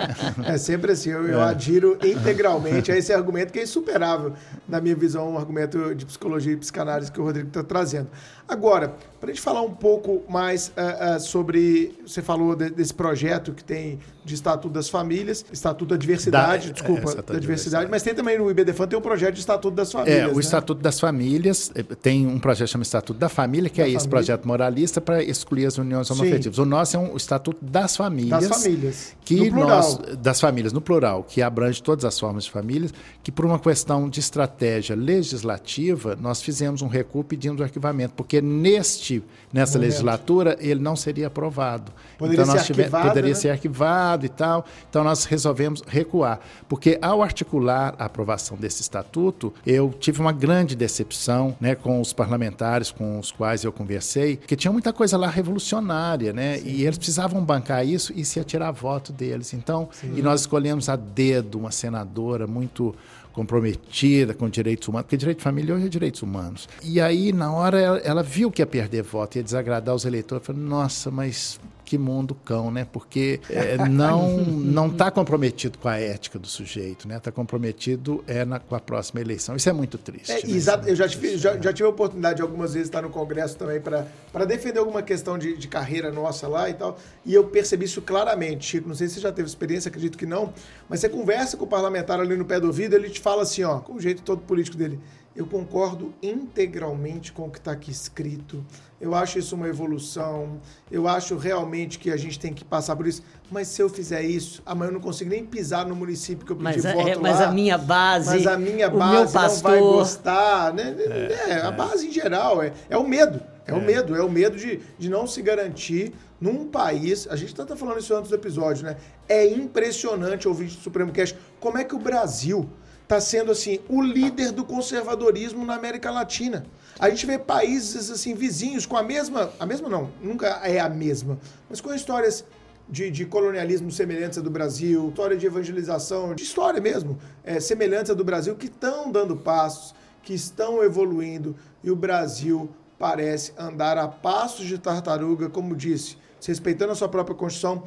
Speaker 1: É sempre assim, eu, é. eu, adiro integralmente a esse argumento que é insuperável, na minha visão, um argumento de psicologia e psicanálise que o Rodrigo está trazendo. Agora, para a gente falar um pouco mais uh, uh, sobre. Você falou de, desse projeto que tem de Estatuto das Famílias, Estatuto da Diversidade, da, desculpa, é, da, diversidade, diversidade, mas tem também no IBDFAN tem um projeto de Estatuto das Famílias.
Speaker 3: É, o
Speaker 1: né?
Speaker 3: Estatuto das Famílias eh, tem um projeto chamado Estatuto da Família, que da é família. esse projeto moralista para excluir as uniões homoafetivas. O nosso é um Estatuto das famílias.
Speaker 1: Das famílias.
Speaker 3: Que nós, das famílias, no plural, que abrange todas as formas de famílias, que por uma questão de estratégia legislativa, nós fizemos um recuo pedindo o arquivamento, porque neste, nessa Momento. legislatura ele não seria aprovado.
Speaker 1: Poderia
Speaker 3: então,
Speaker 1: ser tive, arquivado,
Speaker 3: poderia
Speaker 1: né?
Speaker 3: ser arquivado e tal. Então nós resolvemos recuar. Porque ao articular a aprovação desse estatuto, eu tive uma grande decepção né, com os parlamentares com os quais eu conversei, porque tinha muita coisa lá revolucionária, né? Sim. E eles precisavam bancar isso e se ia tirar voto deles. Então, Sim. e nós escolhemos a dedo uma senadora muito comprometida com direitos humanos, porque direito de família hoje é direitos humanos. E aí, na hora, ela, ela viu que ia perder voto, ia desagradar os eleitores, falou, nossa, mas que mundo cão, né? Porque é, não não está comprometido com a ética do sujeito, né? Está comprometido é na, com a próxima eleição. Isso é muito triste. É,
Speaker 1: né? Exato. Eu já tive, já, já, tive a oportunidade de algumas vezes estar no Congresso também para defender alguma questão de, de carreira nossa lá e tal. E eu percebi isso claramente, Chico. Não sei se você já teve experiência, acredito que não. Mas você conversa com o parlamentar ali no pé do ouvido, ele te fala assim, ó, com o jeito todo político dele. Eu concordo integralmente com o que está aqui escrito. Eu acho isso uma evolução. Eu acho realmente que a gente tem que passar por isso. Mas se eu fizer isso, amanhã eu não consigo nem pisar no município que eu pedi
Speaker 2: mas,
Speaker 1: voto
Speaker 2: é, mas
Speaker 1: lá.
Speaker 2: a minha base,
Speaker 1: mas a minha base não vai gostar. Né? É, é, a base em geral é, é o medo. É, o é. medo. É o medo de, de não se garantir num país. A gente está falando isso antes do episódio, né? É impressionante ouvir do Supremo Cast como é que o Brasil está sendo assim o líder do conservadorismo na América Latina. A gente vê países assim vizinhos com a mesma, a mesma não, nunca é a mesma, mas com histórias de, de colonialismo semelhantes à do Brasil, história de evangelização, de história mesmo, é, semelhantes à do Brasil, que estão dando passos, que estão evoluindo. e o Brasil parece andar a passos de tartaruga, como disse, desrespeitando a sua própria Constituição,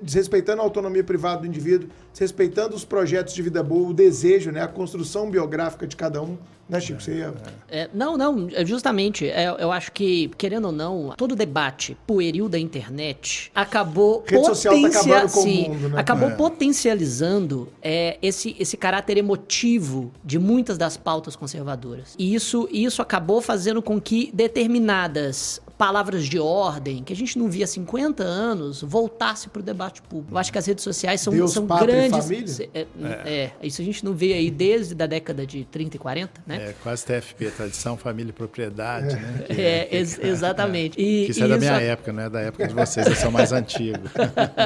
Speaker 1: desrespeitando a autonomia privada do indivíduo, desrespeitando os projetos de vida boa, o desejo, né, a construção biográfica de cada um. Né, Chico? Você ia...
Speaker 2: É, não, não, é justamente, é, eu acho que, querendo ou não, todo o debate pueril da internet acabou
Speaker 1: Rede tá acabando com sim, mundo, né?
Speaker 2: acabou é. potencializando é, esse, esse caráter emotivo de muitas das pautas conservadoras. E isso, isso acabou fazendo com que determinadas palavras de ordem que a gente não via há 50 anos voltasse para o debate público. Eu acho que as redes sociais são,
Speaker 1: Deus,
Speaker 2: são grandes. É, é, é, isso a gente não vê aí desde a década de 30 e 40, né?
Speaker 3: É, quase TFP, tradição, família e propriedade, né?
Speaker 2: Que, é, ex exatamente.
Speaker 3: E, que isso é da minha época, não é da época de vocês, eu sou mais antigo.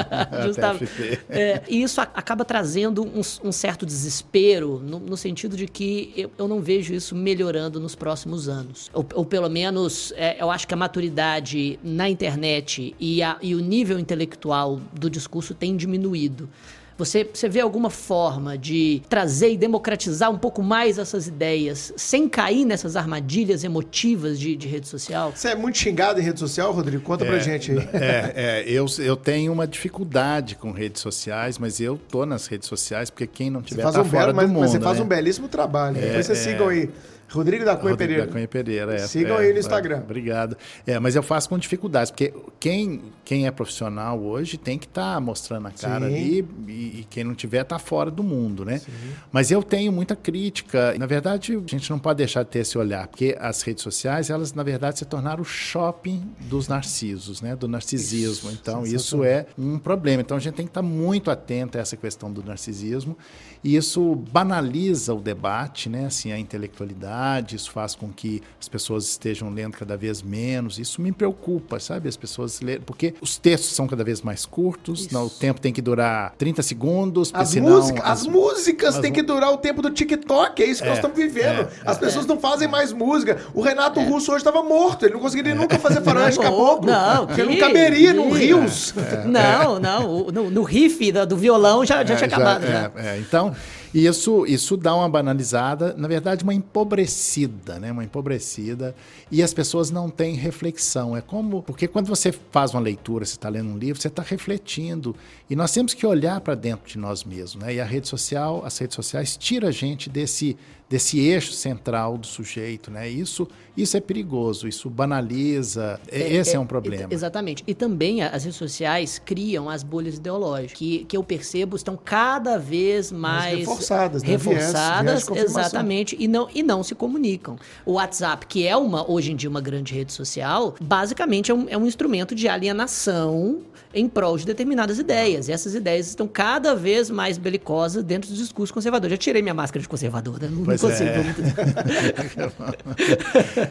Speaker 2: Justamente. É, e isso acaba trazendo um, um certo desespero, no, no, sentido de que eu, eu, não vejo isso melhorando nos próximos anos. Ou, ou pelo menos, é, eu acho que a maturidade na internet e, a, e o nível intelectual do discurso tem diminuído. Você, você vê alguma forma de trazer e democratizar um pouco mais essas ideias, sem cair nessas armadilhas emotivas de, de rede social?
Speaker 1: Você é muito xingado em rede social, Rodrigo? Conta é, pra gente aí.
Speaker 3: É, é, eu, eu tenho uma dificuldade com redes sociais, mas eu tô nas redes sociais, porque quem não tiver tá um fora belo,
Speaker 1: mas,
Speaker 3: do mundo.
Speaker 1: Mas você faz
Speaker 3: né?
Speaker 1: um belíssimo trabalho. É, Depois vocês é. sigam aí. Rodrigo da Cunha Rodrigo Pereira.
Speaker 3: da Cunha Pereira, é.
Speaker 1: Sigam
Speaker 3: é,
Speaker 1: aí no Instagram.
Speaker 3: É, obrigado. É, mas eu faço com dificuldades, porque quem, quem é profissional hoje tem que estar tá mostrando a cara Sim. ali e, e, quem não tiver está fora do mundo, né? Sim. Mas eu tenho muita crítica. Na verdade, a gente não pode deixar de ter esse olhar, porque as redes sociais, elas, na verdade, se tornaram o shopping dos narcisos, né? Do narcisismo. Isso, então, isso é um problema. Então, a gente tem que estar tá muito atento a essa questão do narcisismo. E isso banaliza o debate, né? Assim, a intelectualidade, isso faz com que as pessoas estejam lendo cada vez menos. Isso me preocupa, sabe? As pessoas lerem, porque os textos são cada vez mais curtos, não, o tempo tem que durar 30 segundos,
Speaker 1: as,
Speaker 3: senão,
Speaker 1: música, as, as, músicas as, têm que durar o tempo do TikTok, é isso que é, nós estamos vivendo. É, as pessoas é, não fazem mais música. O Renato é. Russo hoje estava morto, ele não conseguiria nunca fazer faroeste caboclo.
Speaker 2: Não,
Speaker 1: porque que, não caberia no Rios.
Speaker 2: É, não, não, no, no riff do violão já, já tinha acabado. Já.
Speaker 3: já. então, e isso, isso dá uma banalizada, na verdade, uma empobrecida, né? Uma empobrecida. E as pessoas não têm reflexão. É como. Porque quando você faz uma leitura, você está lendo um livro, você está refletindo. E nós temos que olhar para dentro de nós mesmos. Né? E a rede social, as redes sociais, tira a gente desse desse eixo central do sujeito, né? Isso, isso é perigoso, isso banaliza, é, esse é, é um problema.
Speaker 2: exatamente. E também as redes sociais criam as bolhas ideológicas, que, que eu percebo estão cada vez mais, mais
Speaker 1: reforçadas, né?
Speaker 2: reforçadas, viés, viés exatamente, e não, e não se comunicam. O WhatsApp, que é uma hoje em dia uma grande rede social, basicamente é um, é um instrumento de alienação em prol de determinadas ideias. E essas ideias estão cada vez mais belicosas dentro do discurso conservador. Já tirei minha máscara de conservador, né? Consigo.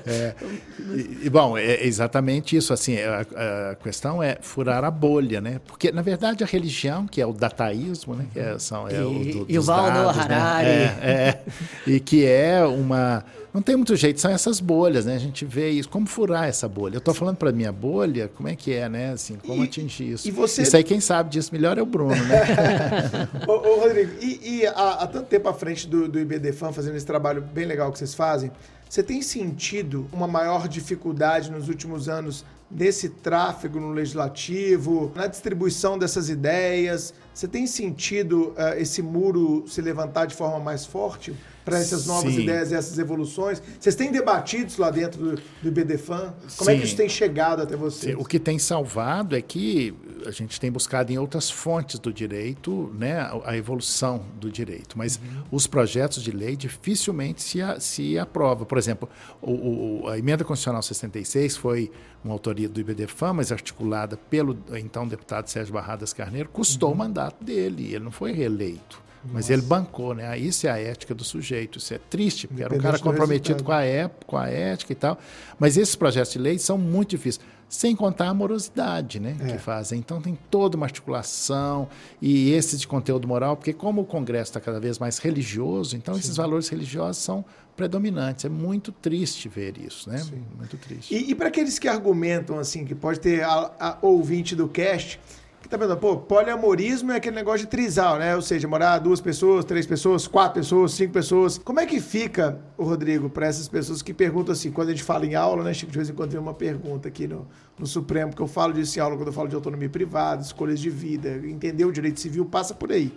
Speaker 2: É.
Speaker 3: é. E, bom, é exatamente isso. Assim, a, a, questão é furar a bolha, né? Porque, na verdade, a religião, que é o dataísmo, né? Que é, são, é
Speaker 2: e, o do, o Noah Harari.
Speaker 3: Né? É, é, e que é uma não tem muito jeito, são essas bolhas, né? A gente vê isso, como furar essa bolha. Eu estou falando para minha bolha, como é que é, né? Assim, como e, atingir isso.
Speaker 1: E você...
Speaker 3: Isso aí quem sabe disso melhor é o Bruno, né?
Speaker 1: ô, ô, Rodrigo, e, e há, há, tanto tempo à frente do, do IBDFAN, fazendo esse trabalho bem legal que vocês fazem, você tem sentido uma maior dificuldade nos últimos anos nesse tráfego no legislativo, na distribuição dessas ideias? Você tem sentido uh, esse muro se levantar de forma mais forte? Para essas novas Sim. ideias e essas evoluções? Vocês têm debatidos lá dentro do, do IBDFAN? Como Sim. é que isso tem chegado até vocês?
Speaker 3: O que tem salvado é que a gente tem buscado em outras fontes do direito né, a evolução do direito, mas uhum. os projetos de lei dificilmente se, a, se aprova. Por exemplo, o, o, a emenda constitucional 66 foi uma autoria do IBDFAN, mas articulada pelo então deputado Sérgio Barradas Carneiro, custou uhum. o mandato dele, ele não foi reeleito. Mas ele bancou, né? Isso é a ética do sujeito. Isso é triste, porque era um cara comprometido com a, época, com a ética e tal. Mas esses projetos de lei são muito difíceis. Sem contar a amorosidade, né? É. Que fazem. Então tem toda uma articulação e esse de conteúdo moral, porque como o Congresso está cada vez mais religioso, então Sim. esses valores religiosos são predominantes. É muito triste ver isso, né? Sim. Muito triste.
Speaker 1: E, e para aqueles que argumentam assim, que pode ter a, a ouvinte do cast que tá pensando, pô, poliamorismo é aquele negócio de trisal, né? Ou seja, morar duas pessoas, três pessoas, quatro pessoas, cinco pessoas. Como é que fica, o Rodrigo, para essas pessoas que perguntam assim, quando a gente fala em aula, né, Chico, de vez em quando vem uma pergunta aqui no, no Supremo, que eu falo disso em aula quando eu falo de autonomia privada, escolhas de vida, entender o direito civil passa por aí.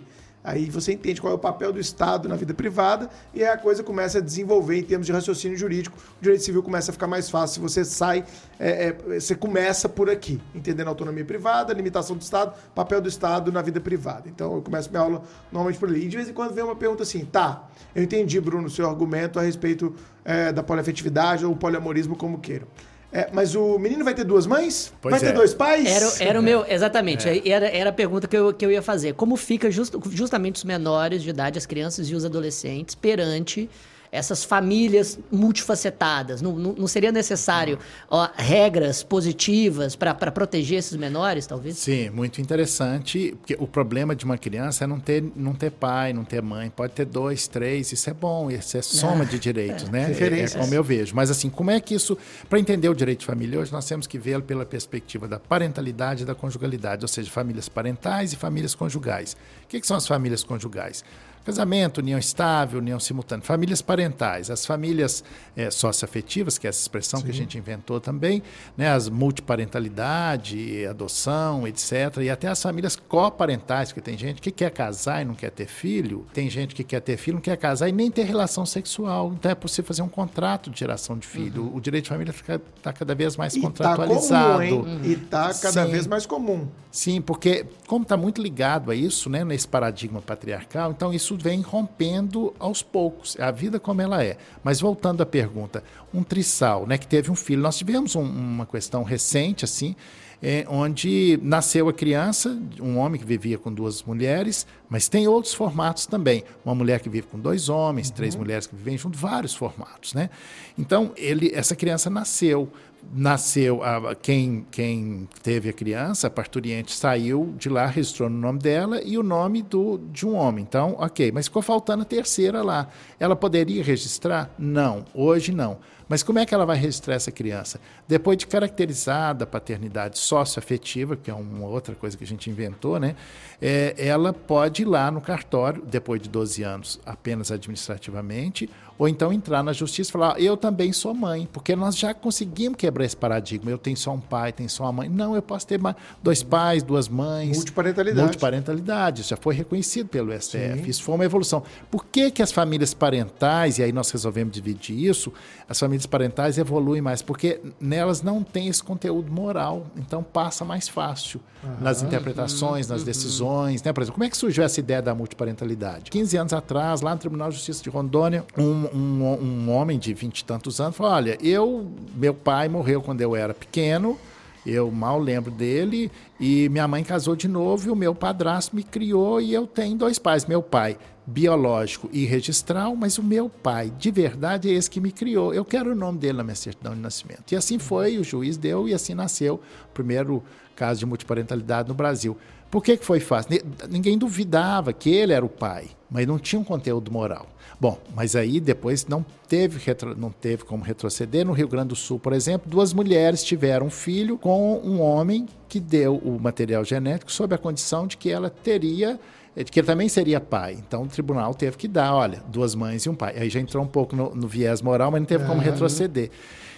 Speaker 1: Aí você entende qual é o papel do Estado na vida privada e aí a coisa começa a desenvolver em termos de raciocínio jurídico. O direito civil começa a ficar mais fácil. Se você sai, é, é, você começa por aqui, entendendo a autonomia privada, limitação do Estado, papel do Estado na vida privada. Então eu começo minha aula normalmente por ali. E de vez em quando vem uma pergunta assim: tá, eu entendi, Bruno, seu argumento a respeito é, da poliafetividade ou poliamorismo, como queiram. É, mas o menino vai ter duas mães?
Speaker 3: Pois
Speaker 1: vai ter
Speaker 3: é.
Speaker 1: dois pais?
Speaker 2: Era, era o meu, exatamente, era, era a pergunta que eu, que eu ia fazer. Como fica just, justamente os menores de idade, as crianças e os adolescentes, perante essas famílias multifacetadas? Não, não, não seria necessário ó, regras positivas para proteger esses menores, talvez?
Speaker 3: Sim, muito interessante. Porque o problema de uma criança é não ter, não ter pai, não ter mãe. Pode ter dois, três, isso é bom, isso é soma de direitos, né? É, é como eu vejo. Mas assim, como é que isso. Para entender o direito de família hoje, nós temos que vê-lo pela perspectiva da parentalidade e da conjugalidade, ou seja, famílias parentais e famílias conjugais. O que, que são as famílias conjugais? Casamento, união estável, união simultânea. Famílias parentais, as famílias é, socioafetivas, que é essa expressão Sim. que a gente inventou também, né, as multiparentalidade, adoção, etc. E até as famílias coparentais, porque tem gente que quer casar e não quer ter filho, tem gente que quer ter filho, não quer casar e nem ter relação sexual. Então é possível fazer um contrato de geração de filho. Uhum. O direito de família está cada vez mais
Speaker 1: e
Speaker 3: contratualizado.
Speaker 1: Tá comum, hein? E está cada Sim. vez mais comum.
Speaker 3: Sim, porque como está muito ligado a isso, né, nesse paradigma patriarcal, então isso vem rompendo aos poucos. É a vida como ela é. Mas voltando à pergunta, um trissal, né, que teve um filho. Nós tivemos um, uma questão recente, assim, é, onde nasceu a criança, um homem que vivia com duas mulheres, mas tem outros formatos também. Uma mulher que vive com dois homens, uhum. três mulheres que vivem junto, vários formatos, né? Então, ele, essa criança nasceu nasceu a, quem, quem teve a criança, a parturiente saiu de lá, registrou no nome dela e o nome do, de um homem. Então, ok, mas ficou faltando a terceira lá. Ela poderia registrar? Não, hoje não. Mas como é que ela vai registrar essa criança? Depois de caracterizada a paternidade socioafetiva, que é uma outra coisa que a gente inventou, né? É, ela pode ir lá no cartório, depois de 12 anos, apenas administrativamente, ou então entrar na justiça e falar: eu também sou mãe, porque nós já conseguimos quebrar esse paradigma. Eu tenho só um pai, tenho só uma mãe. Não, eu posso ter dois pais, duas mães.
Speaker 1: Multiparentalidade.
Speaker 3: Multiparentalidade. Isso já foi reconhecido pelo STF. Sim. Isso foi uma evolução. Por que, que as famílias parentais, e aí nós resolvemos dividir isso, as famílias parentais evoluem mais? Porque nelas não tem esse conteúdo moral, então passa mais fácil uhum. nas interpretações, nas uhum. decisões. Né? Por exemplo, como é que surgiu essa ideia da multiparentalidade? 15 anos atrás, lá no Tribunal de Justiça de Rondônia, um um, um homem de vinte e tantos anos falou: Olha, eu, meu pai morreu quando eu era pequeno, eu mal lembro dele, e minha mãe casou de novo, e o meu padrasto me criou, e eu tenho dois pais. Meu pai biológico e registral, mas o meu pai, de verdade, é esse que me criou. Eu quero o nome dele na minha certidão de nascimento. E assim foi, o juiz deu, e assim nasceu o primeiro caso de multiparentalidade no Brasil. Por que, que foi fácil? Ninguém duvidava que ele era o pai, mas não tinha um conteúdo moral. Bom, mas aí depois não teve, retro, não teve como retroceder. No Rio Grande do Sul, por exemplo, duas mulheres tiveram um filho com um homem que deu o material genético sob a condição de que ela teria de que ele também seria pai. Então o tribunal teve que dar, olha, duas mães e um pai. Aí já entrou um pouco no, no viés moral, mas não teve como retroceder.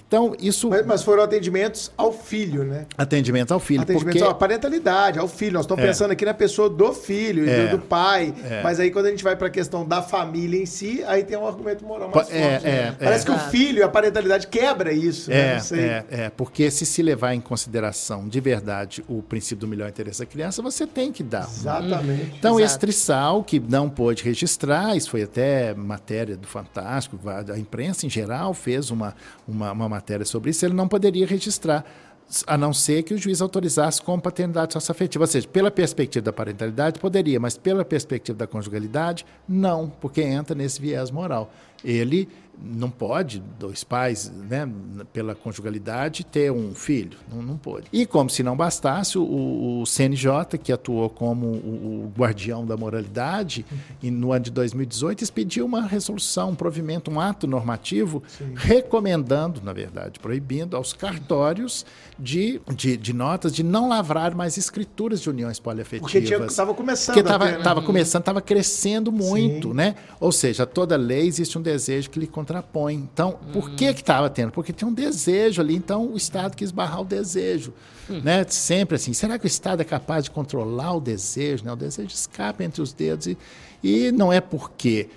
Speaker 3: Então, isso.
Speaker 1: Mas, mas, foram atendimentos ao filho, né?
Speaker 3: Atendimento ao filho.
Speaker 1: Atendimento porque... à parentalidade, ao filho. Nós estamos é. pensando aqui na pessoa do filho e é. do, pai. É. Mas aí, quando a gente vai para a questão da família em si, aí tem um argumento moral mais
Speaker 3: é,
Speaker 1: forte. Né?
Speaker 3: É,
Speaker 1: Parece que o filho e a parentalidade quebra isso.
Speaker 3: Né? É, é, porque se se levar em consideração de verdade o princípio do melhor interesse da criança, você tem que dar.
Speaker 1: Exatamente.
Speaker 3: Então,
Speaker 1: Exato.
Speaker 3: esse trissal que não pôde registrar, isso foi até matéria do Fantástico, a imprensa em geral fez uma, uma, uma matéria sobre isso. Ele não poderia registrar, a não ser que o juiz autorizasse com paternidade socioafetiva. Ou seja, pela perspectiva da parentalidade, poderia, mas pela perspectiva da conjugalidade, não, porque entra nesse viés moral. Ele não pode dois pais, né, pela conjugalidade, ter um filho. Não, não pôde. E como se não bastasse, o, o CNJ, que atuou como o, o guardião da moralidade, e no ano de 2018 expediu uma resolução, um provimento, um ato normativo, Sim. recomendando, na verdade, proibindo aos cartórios de, de, de, notas de não lavrar mais escrituras de uniões poliafetivas. Porque
Speaker 1: estava começando.
Speaker 3: Porque estava né? começando, estava crescendo muito, Sim. né? Ou seja, toda lei existe um desejo que lhe contrapõe. Então, hum. por que estava tendo? Porque tinha um desejo ali, então o Estado quis barrar o desejo. Hum. Né? Sempre assim, será que o Estado é capaz de controlar o desejo? Né? O desejo escapa entre os dedos e, e não é porque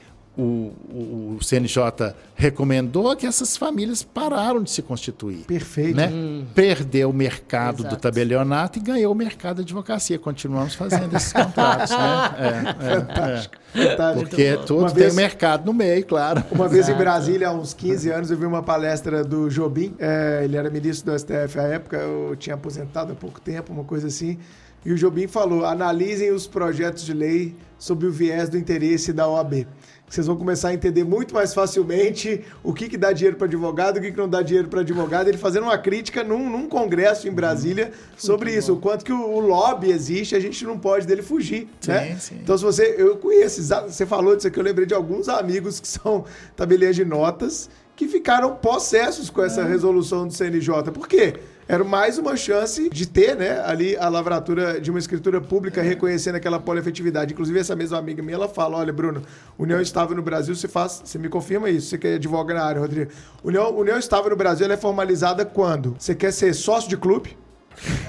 Speaker 3: o, o, CNJ recomendou que essas famílias pararam de se constituir.
Speaker 1: Perfeito.
Speaker 3: Né? Hum. Perdeu o mercado Exato. do tabelionato e ganhou o mercado da advocacia. Continuamos fazendo esses contratos. né? É, é, Fantástico. É. Fantástico. Porque tudo tem vez, mercado no meio, claro.
Speaker 1: Uma vez em Brasília, há uns 15 anos, eu vi uma palestra do Jobim. É, ele era ministro do STF à época, eu tinha aposentado há pouco tempo, uma coisa assim. E o Jobim falou: analisem os projetos de lei sob o viés do interesse da OAB vocês vão começar a entender muito mais facilmente o que, que dá dinheiro para advogado, o que, que não dá dinheiro para advogado. Ele fazendo uma crítica num, num congresso em Brasília sobre muito isso, bom. o quanto que o, o, lobby existe, a gente não pode dele fugir. Sim, né? sim. Então, se você. Eu conheço, você falou disso aqui, eu lembrei de alguns amigos que são tabeleiras de notas que ficaram possessos com essa é. resolução do CNJ. Por quê? Era mais uma chance de ter, né, ali a lavratura de uma escritura pública é. reconhecendo aquela poliafetividade. Inclusive, essa mesma amiga minha, ela fala, olha, Bruno, União Estável no Brasil, você faz, você me confirma isso, você que é advogado na área, Rodrigo. União, União Estável no Brasil, ela é formalizada quando? Você quer ser sócio de clube?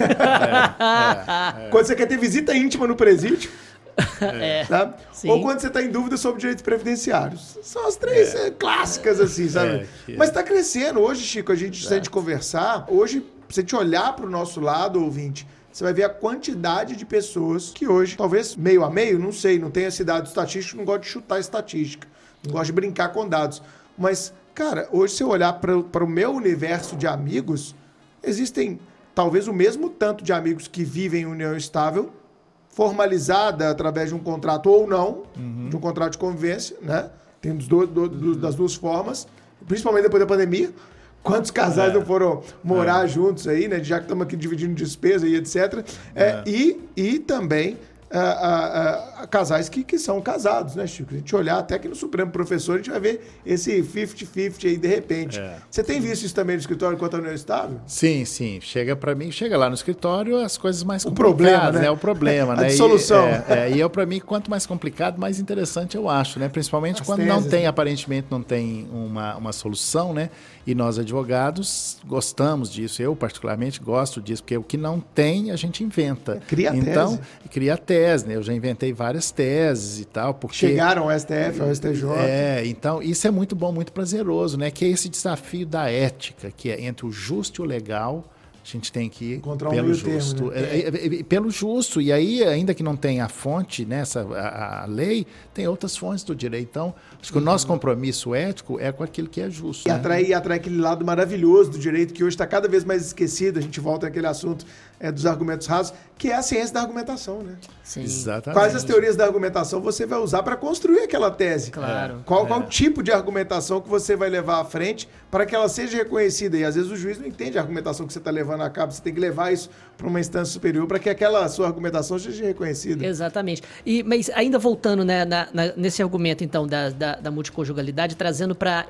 Speaker 1: É, é, é. Quando você quer ter visita íntima no presídio? É. Tá? Ou quando você está em dúvida sobre direitos previdenciários. São as três é. clássicas, assim, sabe? É, Mas está crescendo. Hoje, Chico, a gente sente conversar. Hoje, se gente olhar para o nosso lado, ouvinte, você vai ver a quantidade de pessoas que hoje, talvez meio a meio, não sei, não tem esse dado estatístico, não gosto de chutar estatística, não gosto de brincar com dados. Mas, cara, hoje se eu olhar para o meu universo de amigos, existem talvez o mesmo tanto de amigos que vivem em união estável, formalizada através de um contrato ou não, uhum. de um contrato de convivência, né? Tem do, do, do, das duas formas, principalmente depois da pandemia. Quantos casais é. não foram morar é. juntos aí, né? Já que estamos aqui dividindo despesa e etc. É, é. e, e também casais que, que são casados, né, Chico? A gente olhar até que no Supremo Professor, a gente vai ver esse 50-50 aí de repente. É. Você tem visto isso também no escritório enquanto a União Estável?
Speaker 3: Sim, sim. Chega para mim, chega lá no escritório, as coisas mais o problema, né?
Speaker 1: né?
Speaker 3: O problema, né?
Speaker 1: A solução.
Speaker 3: E, é, é, e eu, para mim, quanto mais complicado, mais interessante eu acho, né? Principalmente as quando teses, não tem, né? aparentemente, não tem uma, uma solução, né? E nós, advogados, gostamos disso. Eu, particularmente, gosto disso, porque o que não tem, a gente inventa.
Speaker 1: Cria
Speaker 3: então,
Speaker 1: tese.
Speaker 3: cria tese, né? Eu já inventei várias teses e tal. Porque,
Speaker 1: Chegaram ao STF, ao STJ.
Speaker 3: É, então, isso é muito bom, muito prazeroso, né? Que é esse desafio da ética, que é entre o justo e o legal a gente tem que ir Encontrar pelo um justo. Termo, né? é, é, é, pelo justo. E aí, ainda que não tenha a fonte, nessa né, a, a, lei, tem outras fontes do direito. Então, acho que uhum. o nosso compromisso ético é com aquilo que é justo.
Speaker 1: E, né? atrai, e atrai aquele lado maravilhoso do direito que hoje está cada vez mais esquecido. A gente volta naquele assunto é, dos argumentos rasos, que é a ciência da argumentação, né?
Speaker 3: Sim. Exatamente.
Speaker 1: Quais as teorias da argumentação você vai usar para construir aquela tese?
Speaker 2: Claro.
Speaker 1: Qual, é. qual tipo de argumentação que você vai levar à frente para que ela seja reconhecida? E às vezes o juiz não entende a argumentação que você está levando a cabo. Você tem que levar isso para uma instância superior para que aquela sua argumentação seja reconhecida.
Speaker 2: Exatamente. E, mas ainda voltando né, na, na, nesse argumento, então, da, da, da multiconjugalidade, trazendo para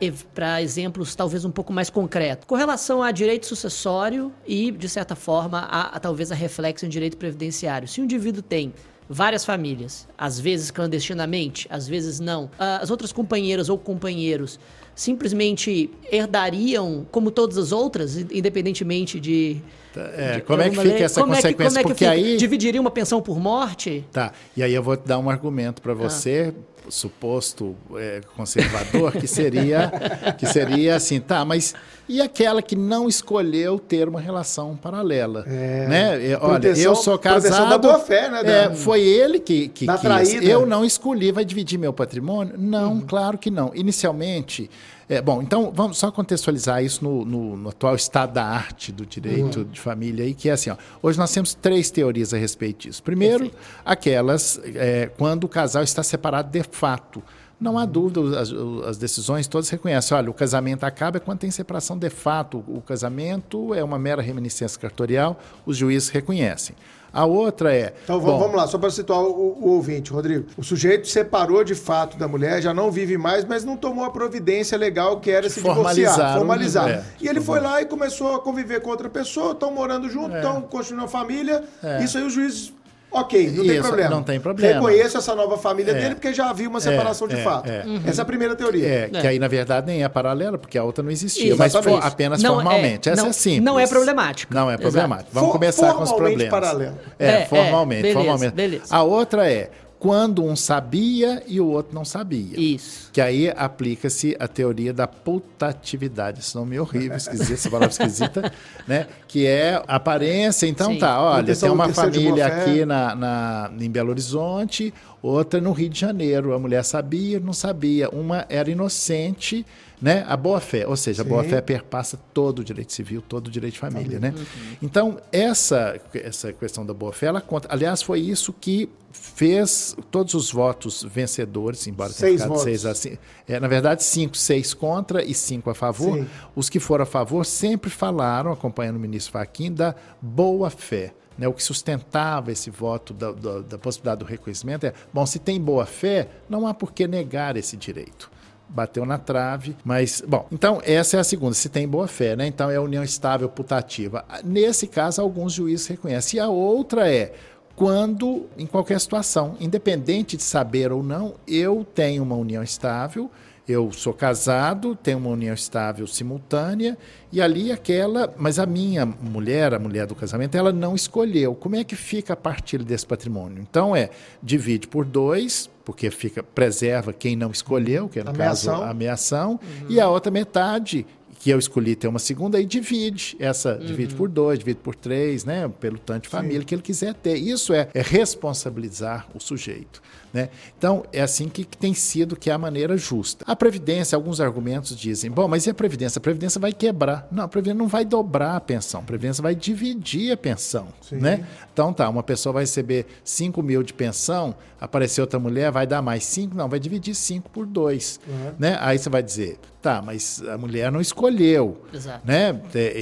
Speaker 2: exemplos talvez um pouco mais concretos. Com relação a direito sucessório e, de certa forma, a, a talvez a reflexo em direito previdenciário. Se um indivíduo tem várias famílias, às vezes clandestinamente, às vezes não, ah, as outras companheiras ou companheiros simplesmente herdariam como todas as outras, independentemente de.
Speaker 3: É, de como é que fica essa como consequência? É que, é que Porque fica? aí.
Speaker 2: Dividiria uma pensão por morte?
Speaker 3: Tá. E aí eu vou te dar um argumento para você. Ah suposto é, conservador, que seria, que seria assim, tá, mas e aquela que não escolheu ter uma relação paralela? É, né? Olha, proteção, eu sou casado.
Speaker 1: da boa fé, né?
Speaker 3: Da, é, foi ele que, que quis. Traída. Eu não escolhi, vai dividir meu patrimônio? Não, uhum. claro que não. Inicialmente, é, bom, então vamos só contextualizar isso no, no, no atual estado da arte do direito uhum. de família aí, que é assim, ó, hoje nós temos três teorias a respeito disso. Primeiro, Perfeito. aquelas é, quando o casal está separado de fato. Não há dúvida, as, as, decisões todas reconhecem. Olha, o casamento acaba quando tem separação de fato. O casamento é uma mera reminiscência cartorial, os juízes reconhecem. A outra é.
Speaker 1: Então bom, vamos lá, só para situar o, o, ouvinte, Rodrigo. O sujeito separou de fato da mulher, já não vive mais, mas não tomou a providência legal que era se divorciar, formalizar. É, e ele foi lá e começou a conviver com outra pessoa, estão morando junto, estão é. construindo uma família. É. Isso aí os juízes Ok, não tem problema.
Speaker 3: Não tem problema.
Speaker 1: Reconheço essa nova família é. dele porque já havia uma separação é, de é, fato. É. Uhum. Essa é a primeira teoria.
Speaker 3: É, que aí, na verdade, nem é paralela, porque a outra não existia. Mas for, apenas não formalmente. Essa
Speaker 2: não,
Speaker 3: é simples.
Speaker 2: Não é problemático.
Speaker 3: Não é problemático. Exato. Vamos For, começar com os problemas.
Speaker 1: paralelo.
Speaker 3: É, formalmente. Beleza, formalmente. Beleza. A outra é quando um sabia e o outro não sabia.
Speaker 2: Isso.
Speaker 3: Que aí aplica-se a teoria da putatividade, esse nome é horrível, esquisito, essa palavra esquisita, né? Que é aparência. Então Sim. tá, olha, tem uma família aqui na, na, em Belo Horizonte, outra no Rio de Janeiro. A mulher sabia, não sabia. Uma era inocente né? A boa-fé, ou seja, Sim. a boa-fé perpassa todo o direito civil, todo o direito de família, né? Então, essa, essa questão da boa-fé, ela conta. Aliás, foi isso que fez todos os votos vencedores, embora
Speaker 1: tenha ficado votos. seis
Speaker 3: assim. É, na verdade, cinco, seis contra e cinco a favor. Sim. Os que foram a favor sempre falaram, acompanhando o ministro Fachin, da boa-fé. Né, o que sustentava esse voto da, da, da possibilidade do reconhecimento é: bom, se tem boa fé, não há por que negar esse direito bateu na trave, mas, bom, então essa é a segunda, se tem boa fé, né? Então é união estável putativa. Nesse caso, alguns juízes reconhecem. E a outra é quando, em qualquer situação, independente de saber ou não, eu tenho uma união estável, eu sou casado, tenho uma união estável simultânea, e ali aquela. Mas a minha mulher, a mulher do casamento, ela não escolheu. Como é que fica a partilha desse patrimônio? Então é divide por dois, porque fica preserva quem não escolheu, que é no ameação. caso a ameação, uhum. e a outra metade que eu escolhi ter uma segunda, aí divide. Essa uhum. divide por dois, divide por três, né? Pelo tanto de família Sim. que ele quiser ter. Isso é, é responsabilizar o sujeito. Né? Então, é assim que, que, tem sido, que é a maneira justa. A Previdência, alguns argumentos dizem, bom, mas e a Previdência? A Previdência vai quebrar. Não, a Previdência não vai dobrar a pensão, a Previdência vai dividir a pensão. Né? Então, tá, uma pessoa vai receber 5 mil de pensão, apareceu outra mulher, vai dar mais 5? Não, vai dividir 5 por 2. Uhum. Né? Aí você vai dizer, tá, mas a mulher não escolheu. Exato. Né?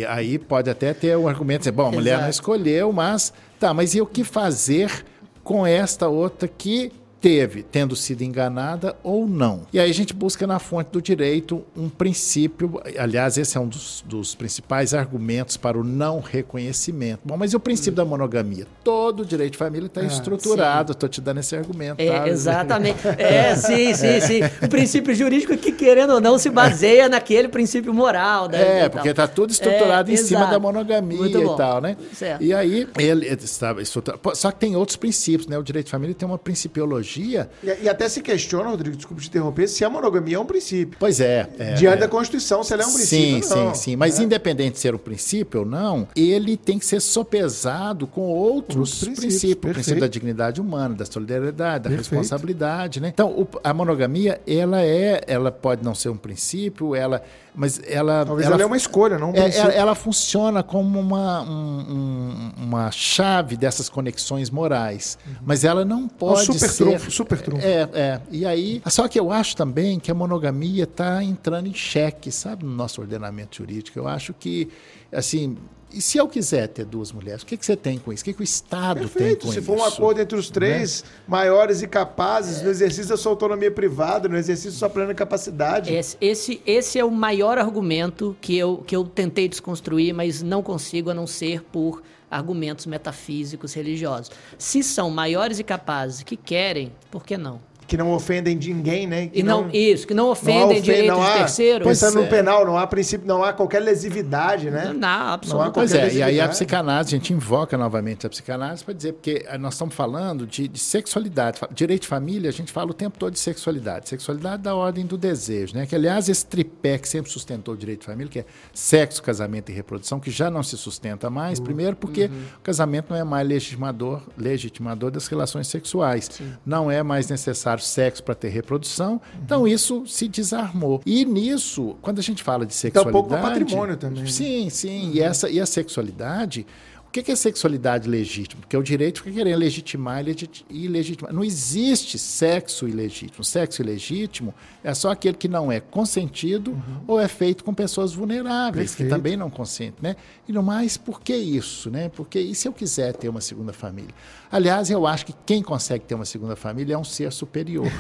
Speaker 3: Aí pode até ter o um argumento, dizer, bom, a mulher Exato. não escolheu, mas, tá, mas e o que fazer com esta outra que teve, tendo sido enganada ou não. E aí a gente busca na fonte do direito um princípio, aliás, esse é um dos, dos principais argumentos para o não reconhecimento. Bom, mas e o princípio da monogamia? Todo direito de família está ah, estruturado, estou te dando esse argumento.
Speaker 2: É, tá? Exatamente. É, sim, sim, é. sim. O princípio jurídico que, querendo ou não, se baseia naquele princípio moral.
Speaker 3: Né, é, porque está tudo estruturado é, em exato. cima da monogamia e tal, né? Certo. E aí, ele estruturado. Só que tem outros princípios, né? O direito de família tem uma principiologia
Speaker 1: e, e, até se questiona, Rodrigo, desculpe te interromper, se a monogamia é um princípio.
Speaker 3: Pois é. é
Speaker 1: Diante
Speaker 3: é.
Speaker 1: da Constituição, se ela é um
Speaker 3: princípio. Sim, não, sim, sim. Mas é. independente de ser um princípio ou não, ele tem que ser sopesado com outros, princípios. princípios. O princípio da dignidade humana, da solidariedade, da Perfeito. responsabilidade. Né? Então, o, a monogamia, ela é, ela pode não ser um princípio, ela mas ela.
Speaker 1: Talvez
Speaker 3: ela,
Speaker 1: ela é uma escolha, não um é,
Speaker 3: ela, ela, funciona como uma, um, uma chave dessas conexões morais. Uhum. Mas ela não pode. Um ser,
Speaker 1: trunfo, super trunfo.
Speaker 3: É, é. E aí. Só que eu acho também que a monogamia está entrando em xeque, sabe, no nosso ordenamento jurídico. Eu acho que, assim, e se eu quiser ter duas mulheres, o que, que você tem com isso? O que, que o Estado Perfeito. tem com
Speaker 1: se
Speaker 3: isso?
Speaker 1: Se for um acordo entre os três né? maiores e capazes, é. no exercício da sua autonomia privada, no exercício da sua plena capacidade.
Speaker 2: Esse, esse, esse, é o maior argumento que eu, que eu tentei desconstruir, mas não consigo, a não ser por argumentos metafísicos religiosos. Se são maiores e capazes que querem, por que não?
Speaker 1: Que não ofendem de ninguém, né?
Speaker 2: Que e não, não, isso, que não ofendem não direitos não há, de terceiros.
Speaker 1: Pensando no é. penal, não há princípio, não há qualquer lesividade, né?
Speaker 2: Não, não absolutamente.
Speaker 3: Pois é, e aí a psicanálise, a gente invoca novamente a psicanálise para dizer, porque nós estamos falando de, de, sexualidade. Direito de família, a gente fala o tempo todo de sexualidade. Sexualidade da ordem do desejo, né? Que, aliás, esse tripé que sempre sustentou o direito de família, que é sexo, casamento e reprodução, que já não se sustenta mais. Uhum. Primeiro porque uhum. o casamento não é mais legitimador, legitimador das relações sexuais. Sim. Não é mais necessário sexo para ter reprodução. Uhum. Então isso se desarmou. E nisso, quando a gente fala de sexualidade.
Speaker 1: Então, um pouco patrimônio também. Né?
Speaker 3: Sim, sim. Uhum. E, essa, e a sexualidade O que é sexualidade legítima? Porque o direito fica querendo legitimar e ilegitimar. Não existe sexo ilegítimo. Sexo ilegítimo é só aquele que não é consentido uhum. ou é feito com pessoas vulneráveis, Perfeito. que também não consentem. Né? E no mais, por que isso? Né? Porque e se eu quiser ter uma segunda família? Aliás, eu acho que quem consegue ter uma segunda família é um ser superior.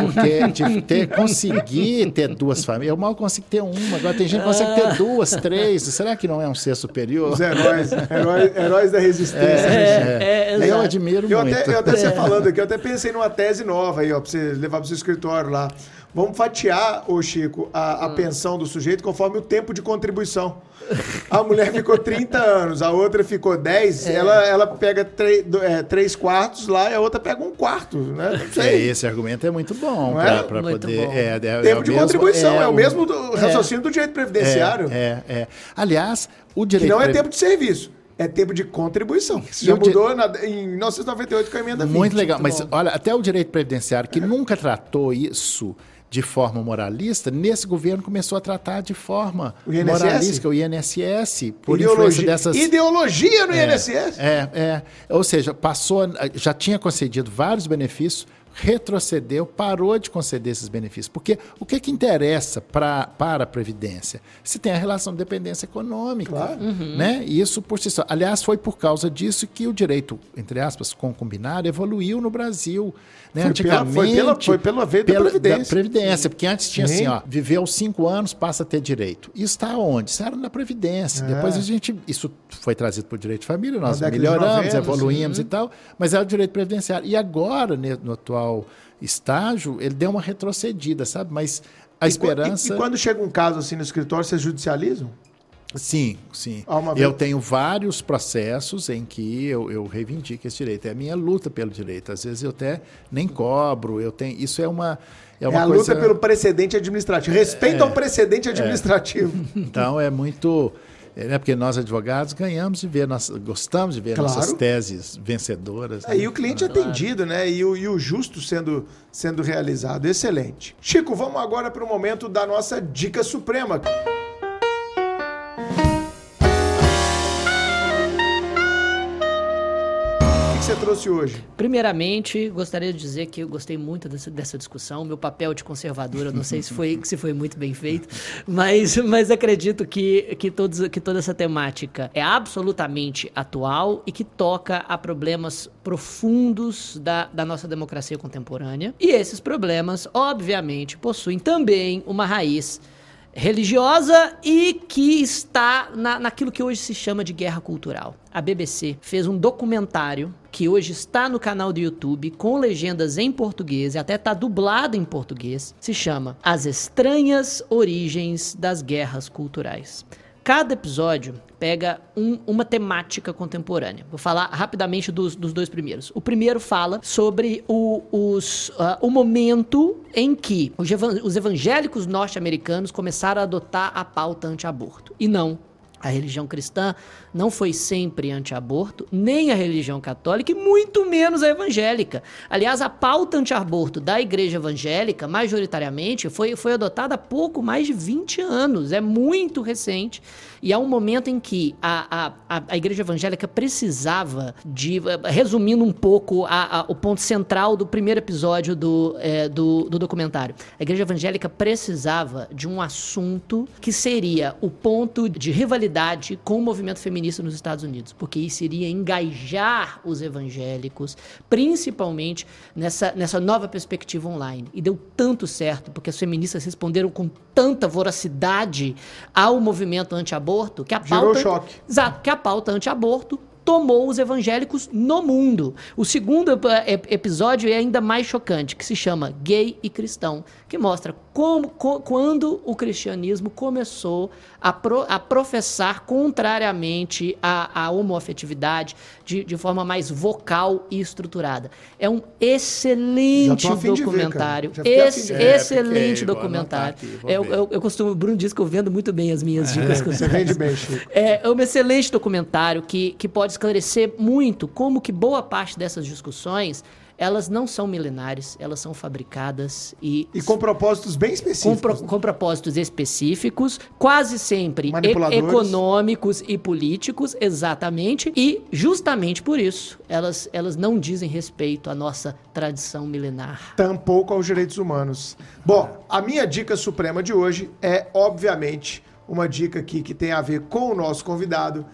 Speaker 3: Porque de ter, conseguir ter duas famílias, eu mal consigo ter uma. Agora tem gente que consegue ter duas, três. Será que não é um ser superior?
Speaker 1: Os heróis, heróis heróis, da resistência.
Speaker 3: É, é, é, eu admiro
Speaker 1: eu
Speaker 3: muito.
Speaker 1: Até, eu até você falando aqui, eu até pensei numa tese nova aí, ó, pra você levar pro seu escritório lá. Vamos fatiar, ô Chico, a, a hum. pensão do sujeito conforme o tempo de contribuição. A mulher ficou 30 anos, a outra ficou 10, é. ela, ela pega 3, é, três quartos lá e a outra pega um quarto, né? Não sei.
Speaker 3: É, esse argumento é muito bom para poder. Bom. É,
Speaker 1: é, tempo de mesmo, contribuição, é, o mesmo do raciocínio do direito previdenciário.
Speaker 3: É, é, Aliás, o direito.
Speaker 1: Que não é tempo de serviço é tempo de contribuição. Isso já mudou na, em 1998 com a emenda 20.
Speaker 3: Muito legal, muito mas bom. olha, até o direito previdenciário, que nunca tratou isso de forma moralista, nesse governo começou a tratar de forma o moralista, o INSS,
Speaker 1: por Ideologia. dessas... Ideologia no
Speaker 3: é,
Speaker 1: INSS?
Speaker 3: É, é. Ou seja, passou, já tinha concedido vários benefícios, retrocedeu, parou de conceder esses benefícios. Porque o que, que interessa pra, para a Previdência? Se tem a relação de dependência econômica. Claro. Uhum. Né? E isso por si só. Aliás, foi por causa disso que o direito, entre aspas, concumbinário evoluiu no Brasil. Né?
Speaker 1: Foi Antigamente. Pela, foi, pela, foi pela vez da Previdência. Da
Speaker 3: Previdência, porque antes tinha Sim. assim, ó, viveu cinco anos, passa a ter direito. Isso está onde? Isso era na Previdência. É. Depois a gente. Isso foi trazido para o direito de família, nós melhoramos, 90, evoluímos e tal, mas era o direito previdenciário. E agora, no atual estágio, ele deu uma retrocedida, sabe? Mas a e, esperança.
Speaker 1: E, e, quando chega um caso assim no escritório, vocês judicializam?
Speaker 3: Sim, sim. eu tenho vários processos em que eu, eu reivindico esse direito. É a minha luta pelo direito. Às vezes eu até nem cobro. Eu tenho. Isso é uma.
Speaker 1: É, uma é a coisa... luta pelo precedente administrativo. Respeito é, ao precedente é. administrativo.
Speaker 3: É. Então é muito. É, né, porque nós advogados ganhamos de ver, nós gostamos de ver claro. nossas teses vencedoras.
Speaker 1: É, né? E o cliente claro. atendido, né? E o, e o justo sendo, sendo realizado. Excelente. Chico, vamos agora para o momento da nossa dica suprema. Você trouxe hoje?
Speaker 2: Primeiramente, gostaria de dizer que eu gostei muito dessa, dessa discussão. Meu papel de conservadora, não sei se foi, se foi muito bem feito, mas, mas acredito que, que, todos, que toda essa temática é absolutamente atual e que toca a problemas profundos da, da nossa democracia contemporânea. E esses problemas, obviamente, possuem também uma raiz religiosa e que está na, naquilo que hoje se chama de guerra cultural. A BBC fez um documentário que hoje está no canal do YouTube com legendas em português e até está dublado em português. Se chama As Estranhas Origens das Guerras Culturais. Cada episódio pega um, uma temática contemporânea. Vou falar rapidamente dos, dos dois primeiros. O primeiro fala sobre o, os, uh, o momento em que os evangélicos norte-americanos começaram a adotar a pauta anti-aborto. E não a religião cristã não foi sempre anti-aborto, nem a religião católica e muito menos a evangélica. Aliás, a pauta anti-aborto da igreja evangélica, majoritariamente, foi, foi adotada há pouco mais de 20 anos. É muito recente. E há um momento em que a, a, a igreja evangélica precisava de. Resumindo um pouco a, a, o ponto central do primeiro episódio do, é, do, do documentário. A igreja evangélica precisava de um assunto que seria o ponto de rivalidade com o movimento feminista nos Estados Unidos, porque isso iria engajar os evangélicos, principalmente nessa, nessa nova perspectiva online. E deu tanto certo, porque as feministas responderam com tanta voracidade ao movimento anti-aborto anti-aborto que a
Speaker 1: pauta. Choque.
Speaker 2: Exato, que a pauta anti-aborto tomou os evangélicos no mundo. O segundo episódio é ainda mais chocante, que se chama Gay e Cristão, que mostra como, co, quando o cristianismo começou a, pro, a professar contrariamente à, à homoafetividade de, de forma mais vocal e estruturada. É um excelente documentário. Ver, Ex, é, excelente documentário. Aqui, eu, eu, eu, costumo, o Bruno diz que eu vendo muito bem as minhas é, dicas.
Speaker 1: Você vende bem, Chico.
Speaker 2: É, é um excelente documentário que, que pode esclarecer muito como que boa parte dessas discussões elas não são milenares, elas são fabricadas e.
Speaker 1: E com propósitos bem específicos.
Speaker 2: Com, pro, com propósitos específicos, quase sempre e, econômicos e políticos, exatamente. E justamente por isso, elas, elas não dizem respeito à nossa tradição milenar.
Speaker 1: Tampouco aos direitos humanos. Bom, a minha dica suprema de hoje é, obviamente, uma dica aqui que tem a ver com o nosso convidado.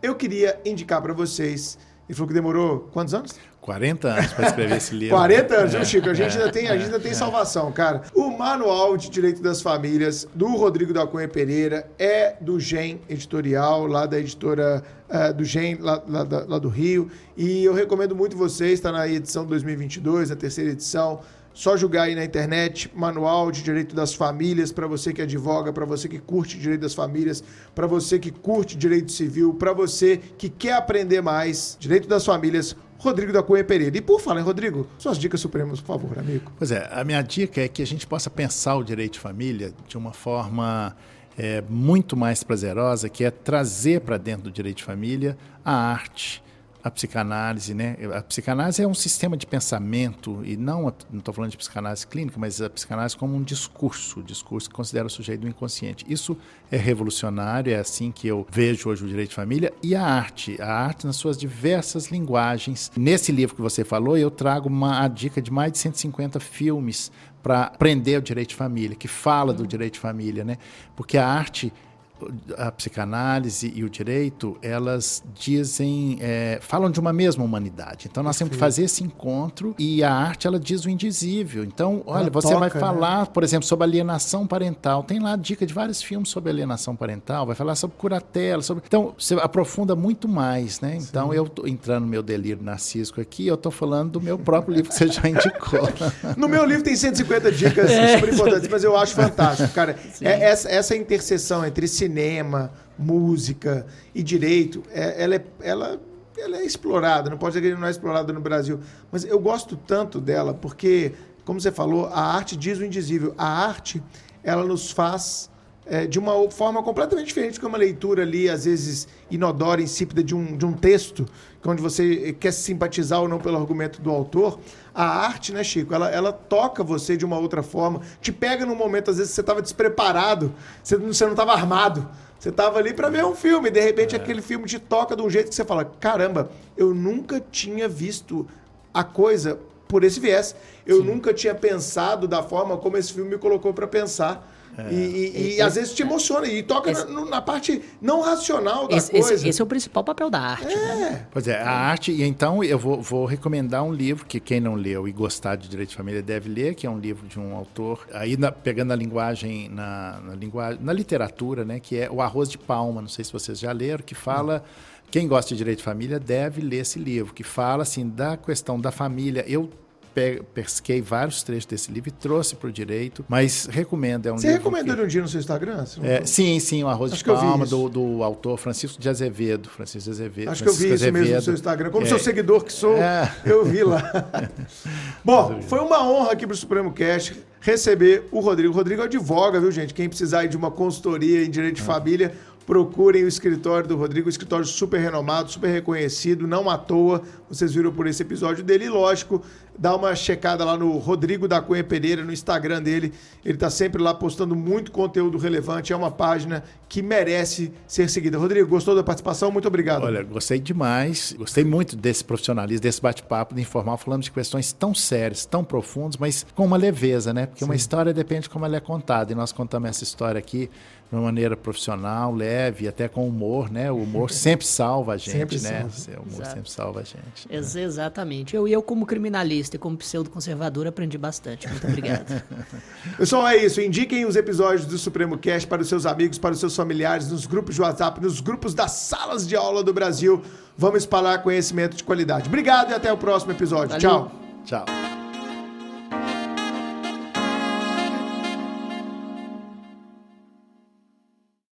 Speaker 1: Eu queria indicar para vocês. Ele falou que demorou quantos anos?
Speaker 3: 40 anos para escrever esse livro.
Speaker 1: 40 anos, viu, Chico? A gente ainda tem, a gente ainda tem salvação, cara. O Manual de Direito das Famílias, do Rodrigo da Cunha Pereira, é do GEM Editorial, lá da editora uh, do GEM, lá, lá, lá, do Rio. E eu recomendo muito vocês, está na edição 2022, a terceira edição. Só jogar aí na internet, Manual de Direito das Famílias, para você que advoga, para você que curte Direito das Famílias, para você que curte Direito Civil, para você que quer aprender mais Direito das Famílias, Rodrigo da Cunha Pereira. E por falar em Rodrigo, suas dicas supremas, por favor, amigo.
Speaker 3: Pois é, a minha dica é que a gente possa pensar o direito de família de uma forma é, muito mais prazerosa, que é trazer para dentro do direito de família a arte, a psicanálise, né? A psicanálise é um sistema de pensamento e não não estou falando de psicanálise clínica, mas a psicanálise como um discurso, discurso que considera o sujeito do inconsciente. Isso é revolucionário, é assim que eu vejo hoje o direito de família e a arte, a arte nas suas diversas linguagens. Nesse livro que você falou, eu trago uma a dica de mais de 150 filmes para aprender o direito de família, que fala do direito de família, né? Porque a arte a psicanálise e o direito, elas dizem, é, falam de uma mesma humanidade. Então nós temos que fazer esse encontro e a arte ela diz o indizível. Então, olha, ela você toca, vai né? falar, né? por exemplo, sobre alienação parental. Tem lá dica de vários filmes sobre alienação parental, vai falar sobre curatela, sobre. Então, você aprofunda muito mais, né? Então, Sim. eu tô entrando no meu delírio narcísico aqui, eu estou falando do meu próprio livro que você já indicou.
Speaker 1: no meu livro tem 150 dicas é. super importantes, mas eu acho fantástico, cara. É, essa, essa interseção entre esse cinema, música e direito, é, ela, é, ela, ela é explorada, não pode dizer que não é explorada no Brasil, mas eu gosto tanto dela porque, como você falou, a arte diz o indizível. A arte, ela nos faz é, de uma forma completamente diferente que uma leitura ali, às vezes inodora, insípida de um, de um texto, onde você quer se simpatizar ou não pelo argumento do autor. A arte, né, Chico, ela, ela toca você de uma outra forma, te pega num momento, às vezes, você estava despreparado, você, você não estava armado. Você estava ali para ver um filme, e de repente é. aquele filme te toca de um jeito que você fala: caramba, eu nunca tinha visto a coisa por esse viés. Eu Sim. nunca tinha pensado da forma como esse filme me colocou para pensar. É. E, e, e às vezes te emociona e toca esse, na, na, parte não racional da
Speaker 2: esse,
Speaker 1: coisa.
Speaker 2: Esse, esse, é o principal papel da arte. É. Né?
Speaker 3: Pois é, a arte. E então eu vou, vou, recomendar um livro que quem não leu e gostar de Direito de Família deve ler, que é um livro de um autor, aí na, pegando a linguagem na, na, linguagem, na literatura, né, que é O Arroz de Palma. Não sei se vocês já leram, que fala. Quem gosta de direito de família deve ler esse livro, que fala assim da questão da família. Eu pesquei vários trechos desse livro e trouxe para o direito, mas recomendo. É um
Speaker 1: Você recomendou que... um dia no seu Instagram?
Speaker 3: É, sim, sim, o Arroz Acho de Palma, do, do, autor Francisco de Azevedo. Francisco de Azevedo.
Speaker 1: Acho Francisco que eu vi isso Azevedo. mesmo no seu Instagram. Como é. seu seguidor que sou, é. eu vi lá. Bom, foi uma honra aqui para o Supremo Cast receber o Rodrigo. O Rodrigo advoga, viu, gente? Quem precisar de uma consultoria em direito de ah. família, procurem o escritório do Rodrigo, um escritório super renomado, super reconhecido, não à toa, vocês viram por esse episódio dele, e lógico, dá uma checada lá no Rodrigo da Cunha Pereira, no Instagram dele, ele está sempre lá postando muito conteúdo relevante, é uma página que merece ser seguida. Rodrigo, gostou da participação? Muito obrigado.
Speaker 3: Olha, gostei demais, gostei muito desse profissionalismo, desse bate-papo de informal, falando de questões tão sérias, tão profundas, mas com uma leveza, né? Porque Sim. uma história depende de como ela é contada, e nós contamos essa história aqui de uma maneira profissional, leve, até com humor, né? O humor sempre salva a gente, sempre né? Salva. O humor Exato. sempre salva a gente.
Speaker 2: Ex né? Exatamente. Eu, eu, como criminalista e como pseudo-conservador, aprendi bastante. Muito obrigado.
Speaker 1: Pessoal, é isso. Indiquem os episódios do Supremo Cast para os seus amigos, para os seus familiares, nos grupos de WhatsApp, nos grupos das salas de aula do Brasil. Vamos espalhar conhecimento de qualidade. Obrigado e até o próximo episódio. Valeu. Tchau.
Speaker 3: Tchau.